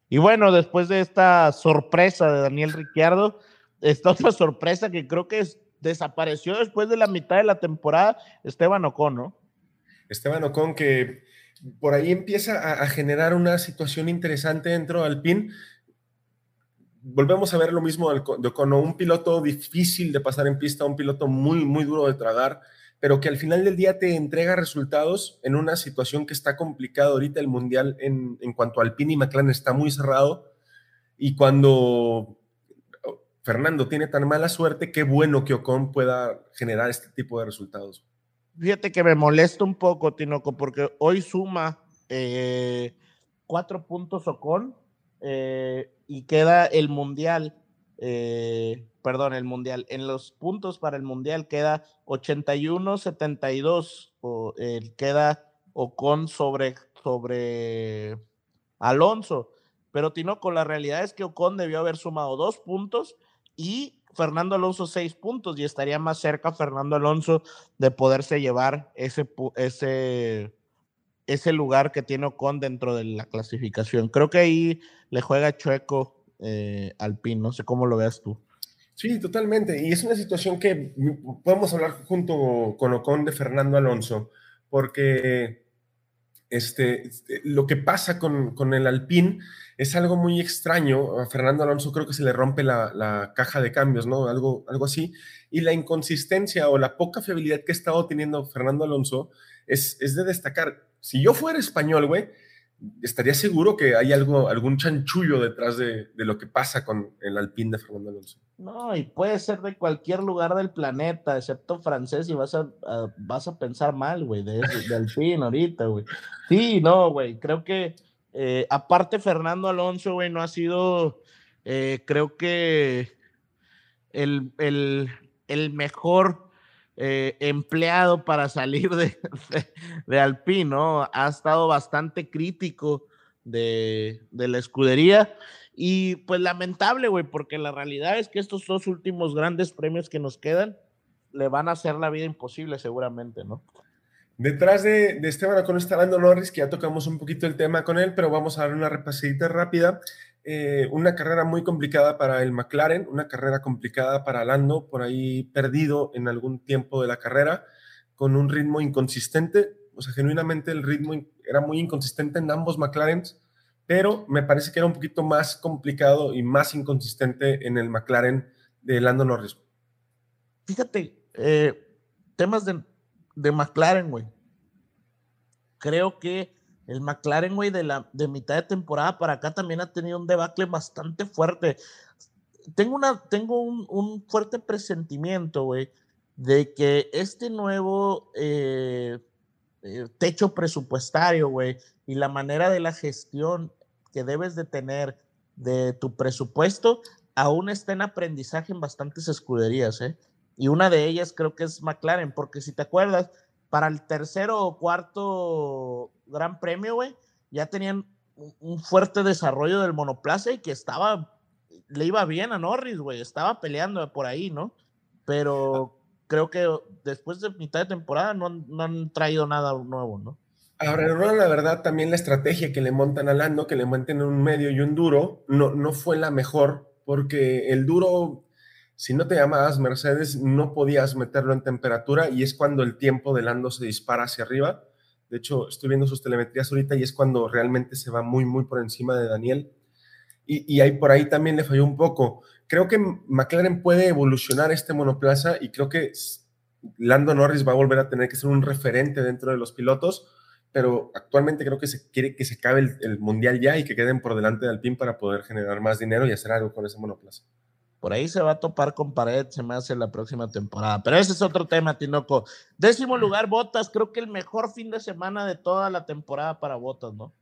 Y bueno, después de esta sorpresa de Daniel Ricciardo, esta otra sorpresa que creo que desapareció después de la mitad de la temporada, Esteban Ocon, ¿no? Esteban Ocon que por ahí empieza a, generar una situación interesante dentro del PIN. Volvemos a ver lo mismo de Ocon, un piloto difícil de pasar en pista, un piloto muy, muy duro de tragar, pero que al final del día te entrega resultados en una situación que está complicada ahorita el Mundial en, en cuanto al PIN y McLaren está muy cerrado. Y cuando Fernando tiene tan mala suerte, qué bueno que Ocon pueda generar este tipo de resultados. Fíjate que me molesta un poco, Tinoco, porque hoy suma eh, cuatro puntos Ocon eh, y queda el Mundial, eh, perdón, el Mundial. En los puntos para el Mundial queda 81-72, o, queda Ocon sobre, sobre Alonso. Pero Tinoco, la realidad es que Ocon debió haber sumado dos puntos y Fernando Alonso seis puntos y estaría más cerca Fernando Alonso de poderse llevar ese, ese, ese lugar que tiene Ocon dentro de la clasificación. Creo que ahí le juega chueco eh, al PIN, no sé cómo lo veas tú. Sí, totalmente. Y es una situación que podemos hablar junto con Ocon de Fernando Alonso, porque este, este, lo que pasa con, con el Alpine es algo muy extraño. A Fernando Alonso creo que se le rompe la, caja de cambios, ¿no? Algo, algo así. Y la inconsistencia o la poca fiabilidad que ha estado teniendo Fernando Alonso es, es de destacar. Si yo fuera español, güey, estaría seguro que hay algo, algún chanchullo detrás de, lo que pasa con el Alpine de Fernando Alonso. No, y puede ser de cualquier lugar del planeta, excepto francés, y vas a, vas a pensar mal, güey, de, de Alpine ahorita, güey. Sí, no, güey, creo que eh, aparte Fernando Alonso, güey, no ha sido, Eh, creo que el, el, mejor eh, empleado para salir de, de, Alpino ha estado bastante crítico de, de la escudería. Y pues lamentable, güey, porque la realidad es que estos dos últimos grandes premios que nos quedan le van a hacer la vida imposible seguramente, ¿no? Detrás de, de Esteban Ocon está Lando Norris, que ya tocamos un poquito el tema con él, pero vamos a dar una repasadita rápida. Eh, una carrera muy complicada para el McLaren, una carrera complicada para Lando, por ahí perdido en algún tiempo de la carrera, con un ritmo inconsistente, o sea, genuinamente el ritmo era muy inconsistente en ambos McLarens, pero me parece que era un poquito más complicado y más inconsistente en el McLaren de Lando Norris. Fíjate, eh, temas de, de McLaren, güey. Creo que el McLaren, güey, de, de mitad de temporada para acá también ha tenido un debacle bastante fuerte. Tengo, una, tengo un, fuerte presentimiento, güey, de que este nuevo eh, eh, techo presupuestario, güey, y la manera de la gestión que debes de tener de tu presupuesto, aún está en aprendizaje en bastantes escuderías, ¿eh? Y una de ellas creo que es McLaren, porque si te acuerdas, para el tercero o cuarto Gran Premio, güey, ya tenían un fuerte desarrollo del monoplaza y que estaba, le iba bien a Norris, güey, estaba peleando por ahí, ¿no? Pero creo que después de mitad de temporada no, no han traído nada nuevo, ¿no? Ahora, la verdad, también la estrategia que le montan a Lando, que le monten un medio y un duro, no, no fue la mejor, porque el duro si no te llamabas Mercedes, no podías meterlo en temperatura y es cuando el tiempo de Lando se dispara hacia arriba. De hecho, estoy viendo sus telemetrías ahorita y es cuando realmente se va muy, muy por encima de Daniel. Y, ahí por ahí también le falló un poco. Creo que McLaren puede evolucionar este monoplaza y creo que Lando Norris va a volver a tener que ser un referente dentro de los pilotos, pero actualmente creo que se quiere que se acabe el, el mundial ya y que queden por delante del Alpine para poder generar más dinero y hacer algo con ese monoplaza. Por ahí se va a topar con pared, se me hace la próxima temporada. Pero ese es otro tema, Tinoco. Décimo lugar, Botas. Creo que el mejor fin de semana de toda la temporada para Botas, ¿no?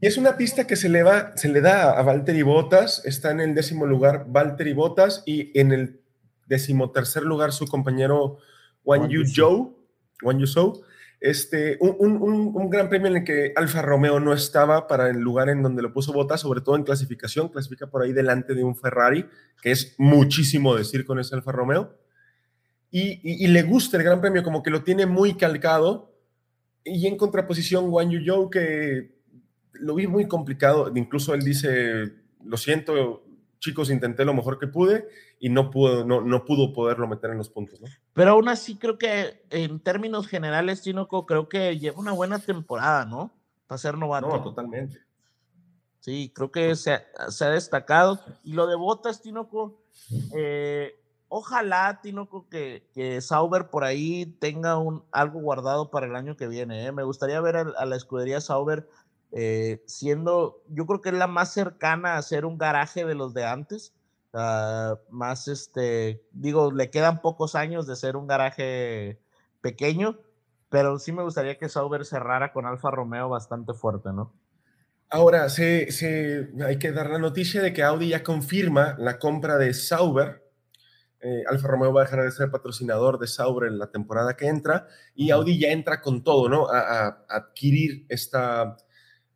Y es una pista que se le, va, se le da a Valtteri Botas. Está en el décimo lugar Valtteri Botas y en el decimotercer lugar su compañero Juan Yu Zhou. Juan Yu Zhou este, un, gran premio en el que Alfa Romeo no estaba para el lugar en donde lo puso Bota, sobre todo en clasificación, clasifica por ahí delante de un Ferrari, que es muchísimo decir con ese Alfa Romeo, y, le gusta el gran premio, como que lo tiene muy calcado, y en contraposición Wang Yu que lo vi muy complicado, incluso él dice, lo siento, chicos, intenté lo mejor que pude y no pudo, no, no pudo poderlo meter en los puntos, ¿no? Pero aún así creo que en términos generales, Tinoco, creo que lleva una buena temporada, ¿no? Para ser novato. No, totalmente. Sí, creo que se, ha destacado. Y lo de Botas, Tinoco, eh, ojalá, Tinoco, que, que Sauber por ahí tenga un, algo guardado para el año que viene. ¿eh? Me gustaría ver a, a la escudería Sauber eh, siendo, yo creo que es la más cercana a ser un garaje de los de antes. Ah, más, este, digo, le quedan pocos años de ser un garaje pequeño, pero sí me gustaría que Sauber cerrara con Alfa Romeo bastante fuerte, ¿no? Ahora, se, se, hay que dar la noticia de que Audi ya confirma la compra de Sauber. Eh, Alfa Romeo va a dejar de ser patrocinador de Sauber en la temporada que entra y Audi ya entra con todo, ¿no? a adquirir esta,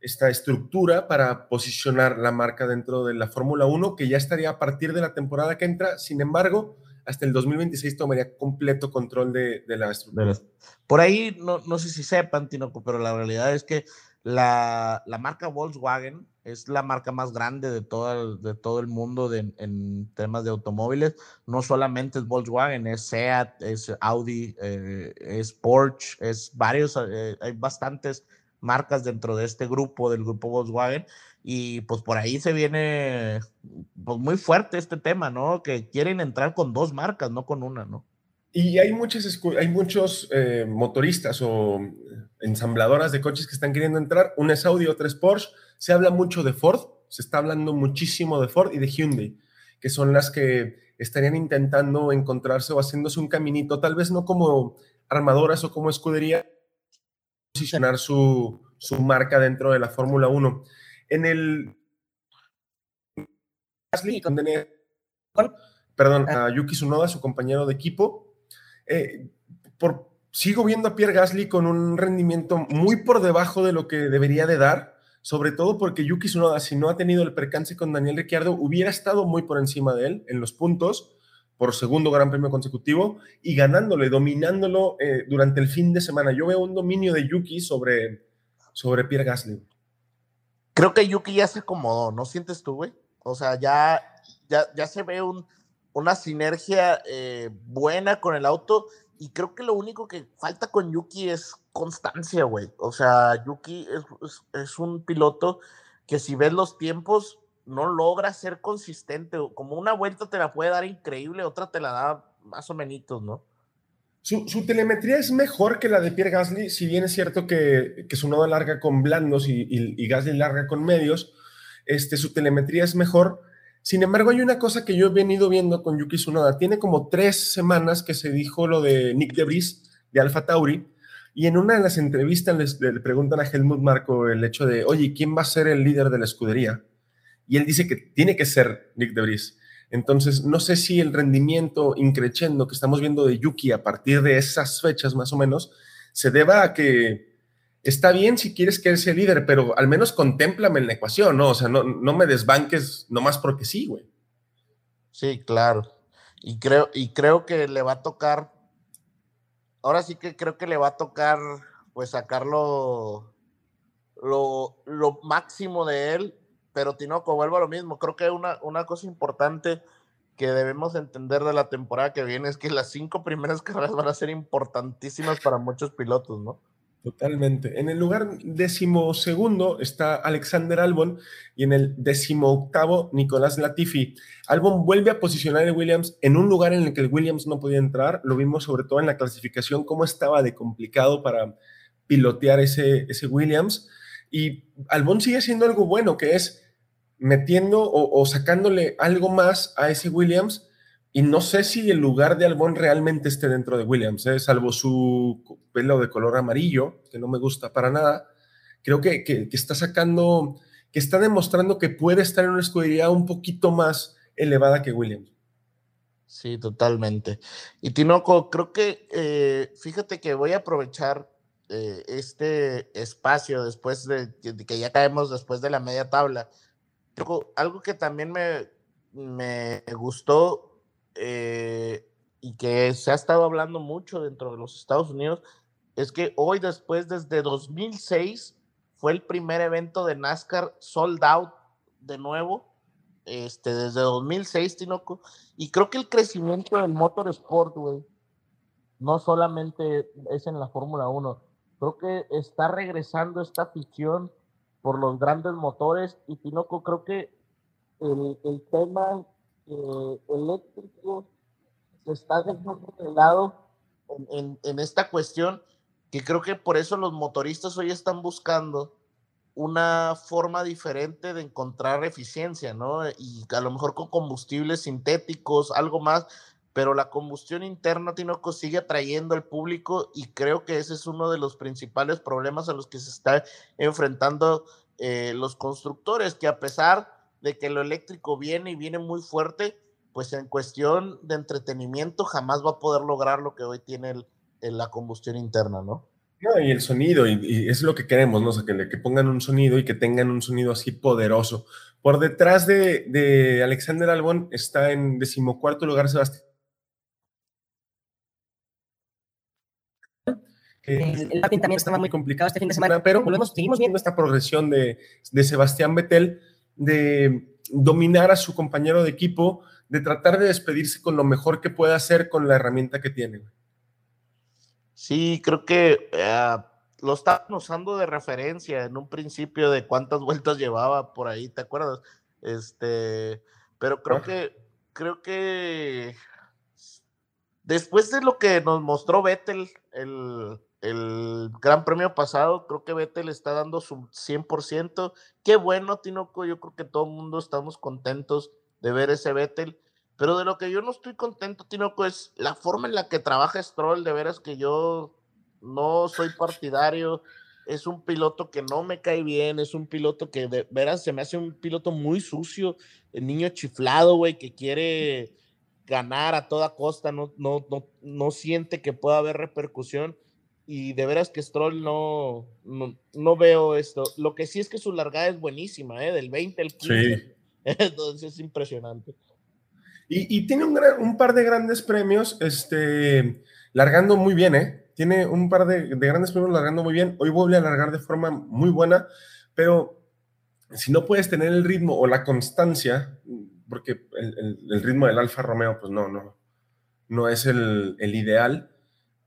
esta estructura para posicionar la marca dentro de la Fórmula 1, que ya estaría a partir de la temporada que entra. Sin embargo, hasta el 2026 tomaría completo control de, la estructura. Por ahí, no, no sé si sepan, Tinoco, pero la realidad es que la, marca Volkswagen es la marca más grande de todo el, de todo el mundo en temas de automóviles. No solamente es Volkswagen, es Seat, es Audi, eh, es Porsche, es varios, eh, hay bastantes marcas dentro de este grupo, del grupo Volkswagen, y pues por ahí se viene pues muy fuerte este tema, ¿no? Que quieren entrar con dos marcas, no con una, ¿no? Y hay, muchas, hay muchos eh, motoristas o ensambladoras de coches que están queriendo entrar. Una es Audi, otra es Porsche. Se habla mucho de Ford, se está hablando muchísimo de Ford y de Hyundai, que son las que estarían intentando encontrarse o haciéndose un caminito, tal vez no como armadoras o como escudería, posicionar su, su marca dentro de la Fórmula 1. En el Gasly con perdón, a Yuki Tsunoda, su compañero de equipo. Eh, por, sigo viendo a Pierre Gasly con un rendimiento muy por debajo de lo que debería de dar, sobre todo porque Yuki Tsunoda, si no ha tenido el percance con Daniel Ricciardo, hubiera estado muy por encima de él en los puntos por segundo Gran Premio consecutivo y ganándole, dominándolo eh, durante el fin de semana. Yo veo un dominio de Yuki sobre, sobre Pierre Gasly. Creo que Yuki ya se acomodó, ¿no sientes tú, güey? O sea, ya, ya, ya se ve un, una sinergia eh, buena con el auto y creo que lo único que falta con Yuki es constancia, güey. O sea, Yuki es, es un piloto que si ves los tiempos, no logra ser consistente. Como una vuelta te la puede dar increíble, otra te la da más o menos, ¿no? Su, telemetría es mejor que la de Pierre Gasly, si bien es cierto que, que su nodo larga con blandos y, y, Gasly larga con medios, este, su telemetría es mejor. Sin embargo, hay una cosa que yo he venido viendo con Yuki Tsunoda. Tiene como tres semanas que se dijo lo de Nick Debris de Alfa Tauri, y en una de las entrevistas le preguntan a Helmut Marco el hecho de, oye, ¿quién va a ser el líder de la escudería? Y él dice que tiene que ser Nick Debris. Entonces, no sé si el rendimiento increciendo que estamos viendo de Yuki a partir de esas fechas más o menos se deba a que está bien si quieres que él sea líder, pero al menos contémplame en la ecuación, ¿no? O sea, no, no me desbanques nomás porque sí, güey. Sí, claro. Y creo, y creo que le va a tocar, ahora sí que creo que le va a tocar, pues, sacarlo lo, lo máximo de él pero Tinoco, vuelvo a lo mismo. Creo que una, una cosa importante que debemos entender de la temporada que viene es que las cinco primeras carreras van a ser importantísimas para muchos pilotos, ¿no? Totalmente. En el lugar decimosegundo está Alexander Albon y en el decimoctavo Nicolás Latifi. Albon vuelve a posicionar el Williams en un lugar en el que el Williams no podía entrar. Lo vimos sobre todo en la clasificación, cómo estaba de complicado para pilotear ese, ese Williams. Y Albon sigue siendo algo bueno, que es metiendo o, sacándole algo más a ese Williams. Y no sé si el lugar de Albon realmente esté dentro de Williams, ¿eh? salvo su pelo de color amarillo, que no me gusta para nada. Creo que, que, está sacando, que está demostrando que puede estar en una escudería un poquito más elevada que Williams. Sí, totalmente. Y Tinoco, creo que, eh, fíjate que voy a aprovechar eh, este espacio después de, que ya caemos después de la media tabla algo que también me, me gustó eh, y que se ha estado hablando mucho dentro de los Estados Unidos es que hoy después, desde 2006, fue el primer evento de NASCAR sold out de nuevo, este, desde 2006, Tinoco, y creo que el crecimiento del motorsport, güey, no solamente es en la Fórmula 1, creo que está regresando esta afición por los grandes motores y Tinoco creo que el, el tema eh, eléctrico se está dejando de lado en, en, esta cuestión que creo que por eso los motoristas hoy están buscando una forma diferente de encontrar eficiencia, ¿no? Y a lo mejor con combustibles sintéticos, algo más, pero la combustión interna, Tinoco, sigue atrayendo al público y creo que ese es uno de los principales problemas a los que se está enfrentando eh, los constructores, que a pesar de que lo eléctrico viene y viene muy fuerte, pues en cuestión de entretenimiento jamás va a poder lograr lo que hoy tiene la combustión interna, ¿no? y el sonido, y, es lo que queremos, ¿no? O sea, que, que pongan un sonido y que tengan un sonido así poderoso. Por detrás de, de Alexander Albon está en decimocuarto lugar Sebastián el patín también estaba muy complicado este fin de semana, pero volvemos, seguimos viendo esta progresión de, de Sebastián Vettel de dominar a su compañero de equipo, de tratar de despedirse con lo mejor que pueda hacer con la herramienta que tiene. Sí, creo que eh, lo estaban usando de referencia en un principio de cuántas vueltas llevaba por ahí, ¿te acuerdas? Este, pero creo que creo que después de lo que nos mostró Vettel el, el Gran Premio pasado, creo que Vettel está dando su 100%. Qué bueno, Tinoco, yo creo que todo el mundo estamos contentos de ver ese Vettel. Pero de lo que yo no estoy contento, Tinoco, es la forma en la que trabaja Stroll. De veras que yo no soy partidario es un piloto que no me cae bien, es un piloto que de veras se me hace un piloto muy sucio, el niño chiflado, güey, que quiere ganar a toda costa, no, no, no, no siente que pueda haber repercusión y de veras que Stroll no, no, veo esto. Lo que sí es que su largada es buenísima, ¿eh? del 20 al 15. Sí. Entonces es impresionante. Y, tiene un, un, par de grandes premios, este, largando muy bien, ¿eh? Tiene un par de, grandes premios largando muy bien. Hoy vuelve a largar de forma muy buena, pero si no puedes tener el ritmo o la constancia, porque el, ritmo del Alfa Romeo, pues no, no, no es el, el ideal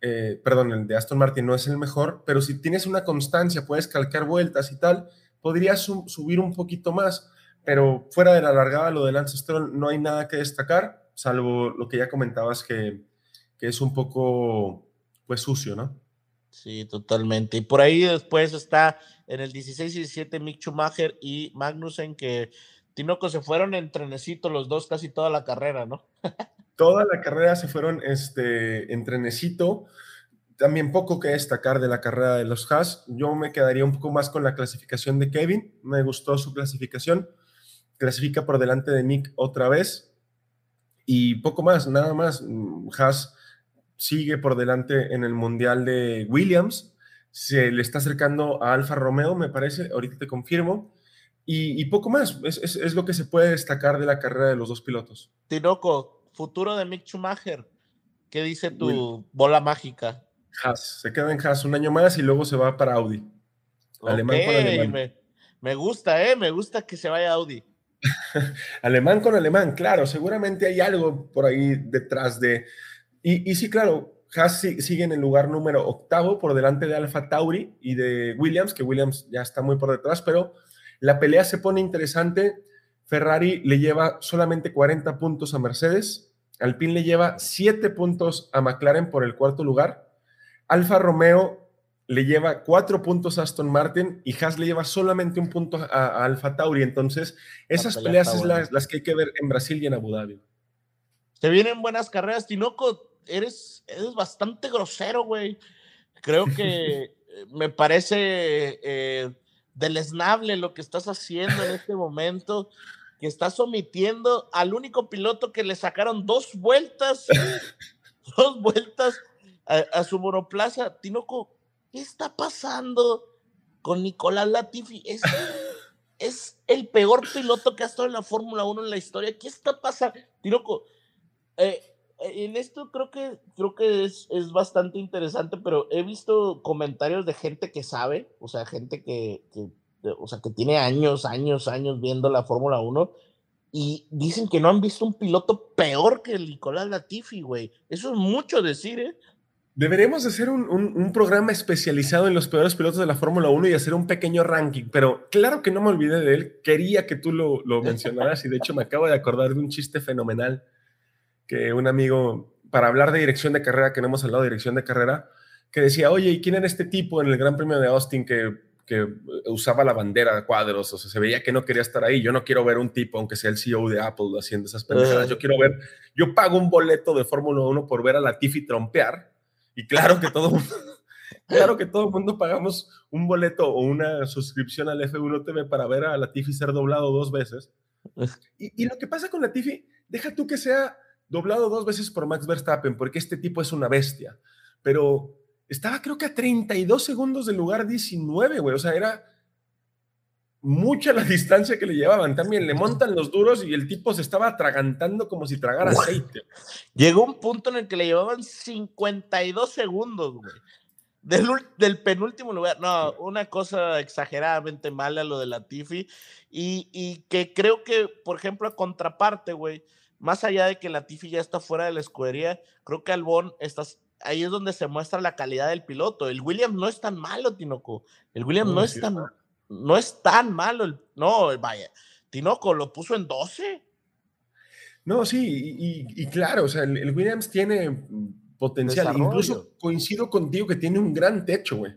eh, perdón, el de Aston Martin no es el mejor, pero si tienes una constancia, puedes calcar vueltas y tal, podrías subir un poquito más, pero fuera de la largada, lo de Lance no hay nada que destacar, salvo lo que ya comentabas que, que es un poco, pues, sucio, ¿no? Sí, totalmente. Y por ahí después está en el 16 y 17 Mick Schumacher y Magnussen, que Tinoco se fueron en trenecito los dos casi toda la carrera, ¿no? Toda la carrera se fueron este, en trenecito. También poco que destacar de la carrera de los Haas. Yo me quedaría un poco más con la clasificación de Kevin. Me gustó su clasificación. Clasifica por delante de Nick otra vez. Y poco más, nada más. Haas sigue por delante en el Mundial de Williams. Se le está acercando a Alfa Romeo, me parece. Ahorita te confirmo. Y, poco más. Es, es, lo que se puede destacar de la carrera de los dos pilotos. Tinoco, futuro de Mick Schumacher. ¿Qué dice tu bola mágica? Haas, se queda en Haas un año más y luego se va para Audi. Alemán con alemán. Me, gusta, ¿eh? Me gusta que se vaya Audi. alemán con alemán, claro, seguramente hay algo por ahí detrás de... Y, sí, claro, Haas sigue en el lugar número octavo por delante de Alfa Tauri y de Williams, que Williams ya está muy por detrás, pero la pelea se pone interesante Ferrari le lleva solamente 40 puntos a Mercedes, Alpine le lleva 7 puntos a McLaren por el cuarto lugar, Alfa Romeo le lleva 4 puntos a Aston Martin y Haas le lleva solamente un punto a, Alfa Tauri. Entonces, esas peleas son las, que hay que ver en Brasil y en Abu Dhabi. Se vienen buenas carreras, Tinoco. Eres, eres bastante grosero, güey. Creo que me parece eh, deleznable lo que estás haciendo en este momento que está sometiendo al único piloto que le sacaron dos vueltas, dos vueltas a, su monoplaza. Tinoco, ¿qué está pasando con Nicolás Latifi? Es, es el peor piloto que ha estado en la Fórmula 1 en la historia. ¿Qué está pasando? Tinoco, eh, en esto creo que, creo que es, es, bastante interesante, pero he visto comentarios de gente que sabe, o sea, gente que, que o sea, que tiene años, años, años viendo la Fórmula 1 y dicen que no han visto un piloto peor que el Nicolás Latifi, güey. Eso es mucho decir, ¿eh? Deberíamos hacer un, un, programa especializado en los peores pilotos de la Fórmula 1 y hacer un pequeño ranking, pero claro que no me olvidé de él, quería que tú lo, lo mencionaras y de hecho me acabo de acordar de un chiste fenomenal que un amigo, para hablar de dirección de carrera, que no hemos hablado de dirección de carrera, que decía, oye, ¿y quién era este tipo en el Gran Premio de Austin que que usaba la bandera de cuadros, o sea, se veía que no quería estar ahí. Yo no quiero ver un tipo, aunque sea el CEO de Apple, haciendo esas pendejadas. Yo quiero ver, yo pago un boleto de Fórmula 1 por ver a la Tiffy trompear, y claro que todo mundo, claro que todo el mundo pagamos un boleto o una suscripción al F1 TV para ver a la Tiffy ser doblado dos veces. Y, y lo que pasa con la Tiffy, deja tú que sea doblado dos veces por Max Verstappen, porque este tipo es una bestia, pero estaba creo que a 32 segundos del lugar 19, güey. O sea, era mucha la distancia que le llevaban. También le montan los duros y el tipo se estaba atragantando como si tragara aceite. Llegó un punto en el que le llevaban 52 segundos, güey. Del, del, penúltimo lugar. No, una cosa exageradamente mala lo de la Tiffy. Y, y que creo que, por ejemplo, a contraparte, güey, más allá de que la Tiffy ya está fuera de la escudería, creo que Albón está ahí es donde se muestra la calidad del piloto. El Williams no es tan malo, Tinoco. El Williams no, es tan, no es tan malo. no, vaya. Tinoco lo puso en 12. No, sí, y, claro, o sea, el, Williams tiene potencial. Incluso coincido contigo que tiene un gran techo, güey.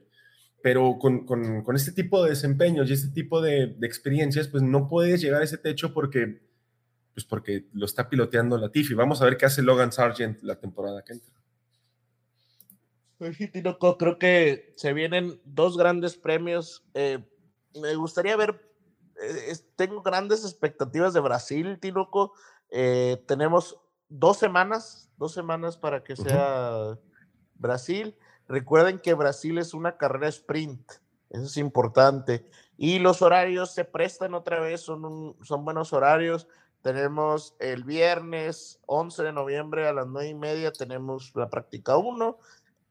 Pero con, este tipo de desempeños y este tipo de, de, experiencias, pues no puedes llegar a ese techo porque, pues porque lo está piloteando la Tiffy. Vamos a ver qué hace Logan Sargent la temporada que entra. Tinoco, creo que se vienen dos grandes premios. Eh, me gustaría ver, eh, tengo grandes expectativas de Brasil, Tinoco. Eh, tenemos dos semanas, dos semanas para que sea Brasil. Recuerden que Brasil es una carrera sprint, eso es importante. Y los horarios se prestan otra vez, son, son buenos horarios. Tenemos el viernes 11 de noviembre a las 9 y media, tenemos la práctica 1.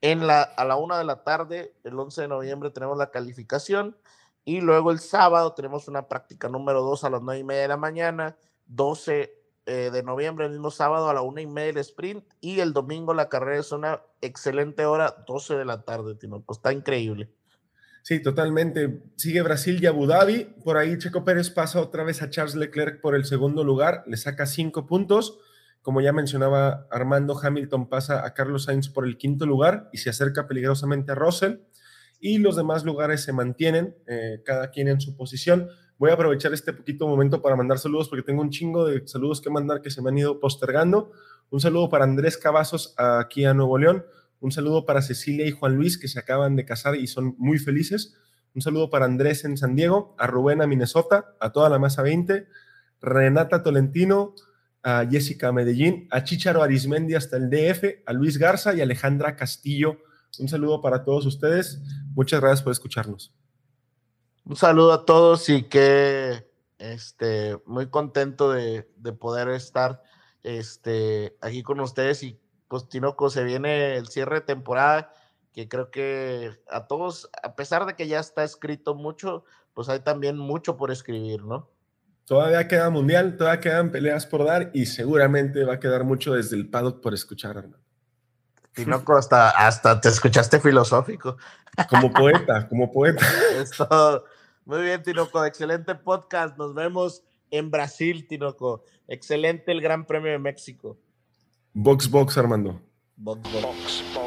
En la, a la 1 de la tarde, el 11 de noviembre, tenemos la calificación. Y luego el sábado tenemos una práctica número 2 a las 9 y media de la mañana, 12 eh, de noviembre, el mismo sábado a la 1 y media el sprint. Y el domingo la carrera es una excelente hora, 12 de la tarde, Tino. Pues está increíble. Sí, totalmente. Sigue Brasil y Abu Dhabi. Por ahí Checo Pérez pasa otra vez a Charles Leclerc por el segundo lugar, le saca cinco puntos. Como ya mencionaba Armando, Hamilton pasa a Carlos Sainz por el quinto lugar y se acerca peligrosamente a Russell. Y los demás lugares se mantienen, eh, cada quien en su posición. Voy a aprovechar este poquito momento para mandar saludos porque tengo un chingo de saludos que mandar que se me han ido postergando. Un saludo para Andrés Cavazos aquí a Nuevo León. Un saludo para Cecilia y Juan Luis, que se acaban de casar y son muy felices. Un saludo para Andrés en San Diego, a Rubén a Minnesota, a toda la masa 20, Renata Tolentino, a Jessica Medellín, a Chicharo Arismendi hasta el DF, a Luis Garza y Alejandra Castillo. Un saludo para todos ustedes. Muchas gracias por escucharnos. Un saludo a todos y que este, muy contento de, de poder estar este, aquí con ustedes y pues Tinoco, se viene el cierre de temporada, que creo que a todos, a pesar de que ya está escrito mucho, pues hay también mucho por escribir, ¿no? Todavía queda mundial, todavía quedan peleas por dar y seguramente va a quedar mucho desde el paddock por escuchar, hermano. Tinoco, hasta, hasta te escuchaste filosófico. Como poeta, como poeta. Muy bien, Tinoco, excelente podcast. Nos vemos en Brasil, Tinoco. Excelente el Gran Premio de México. Box Box, Armando. Box Box. Box, box,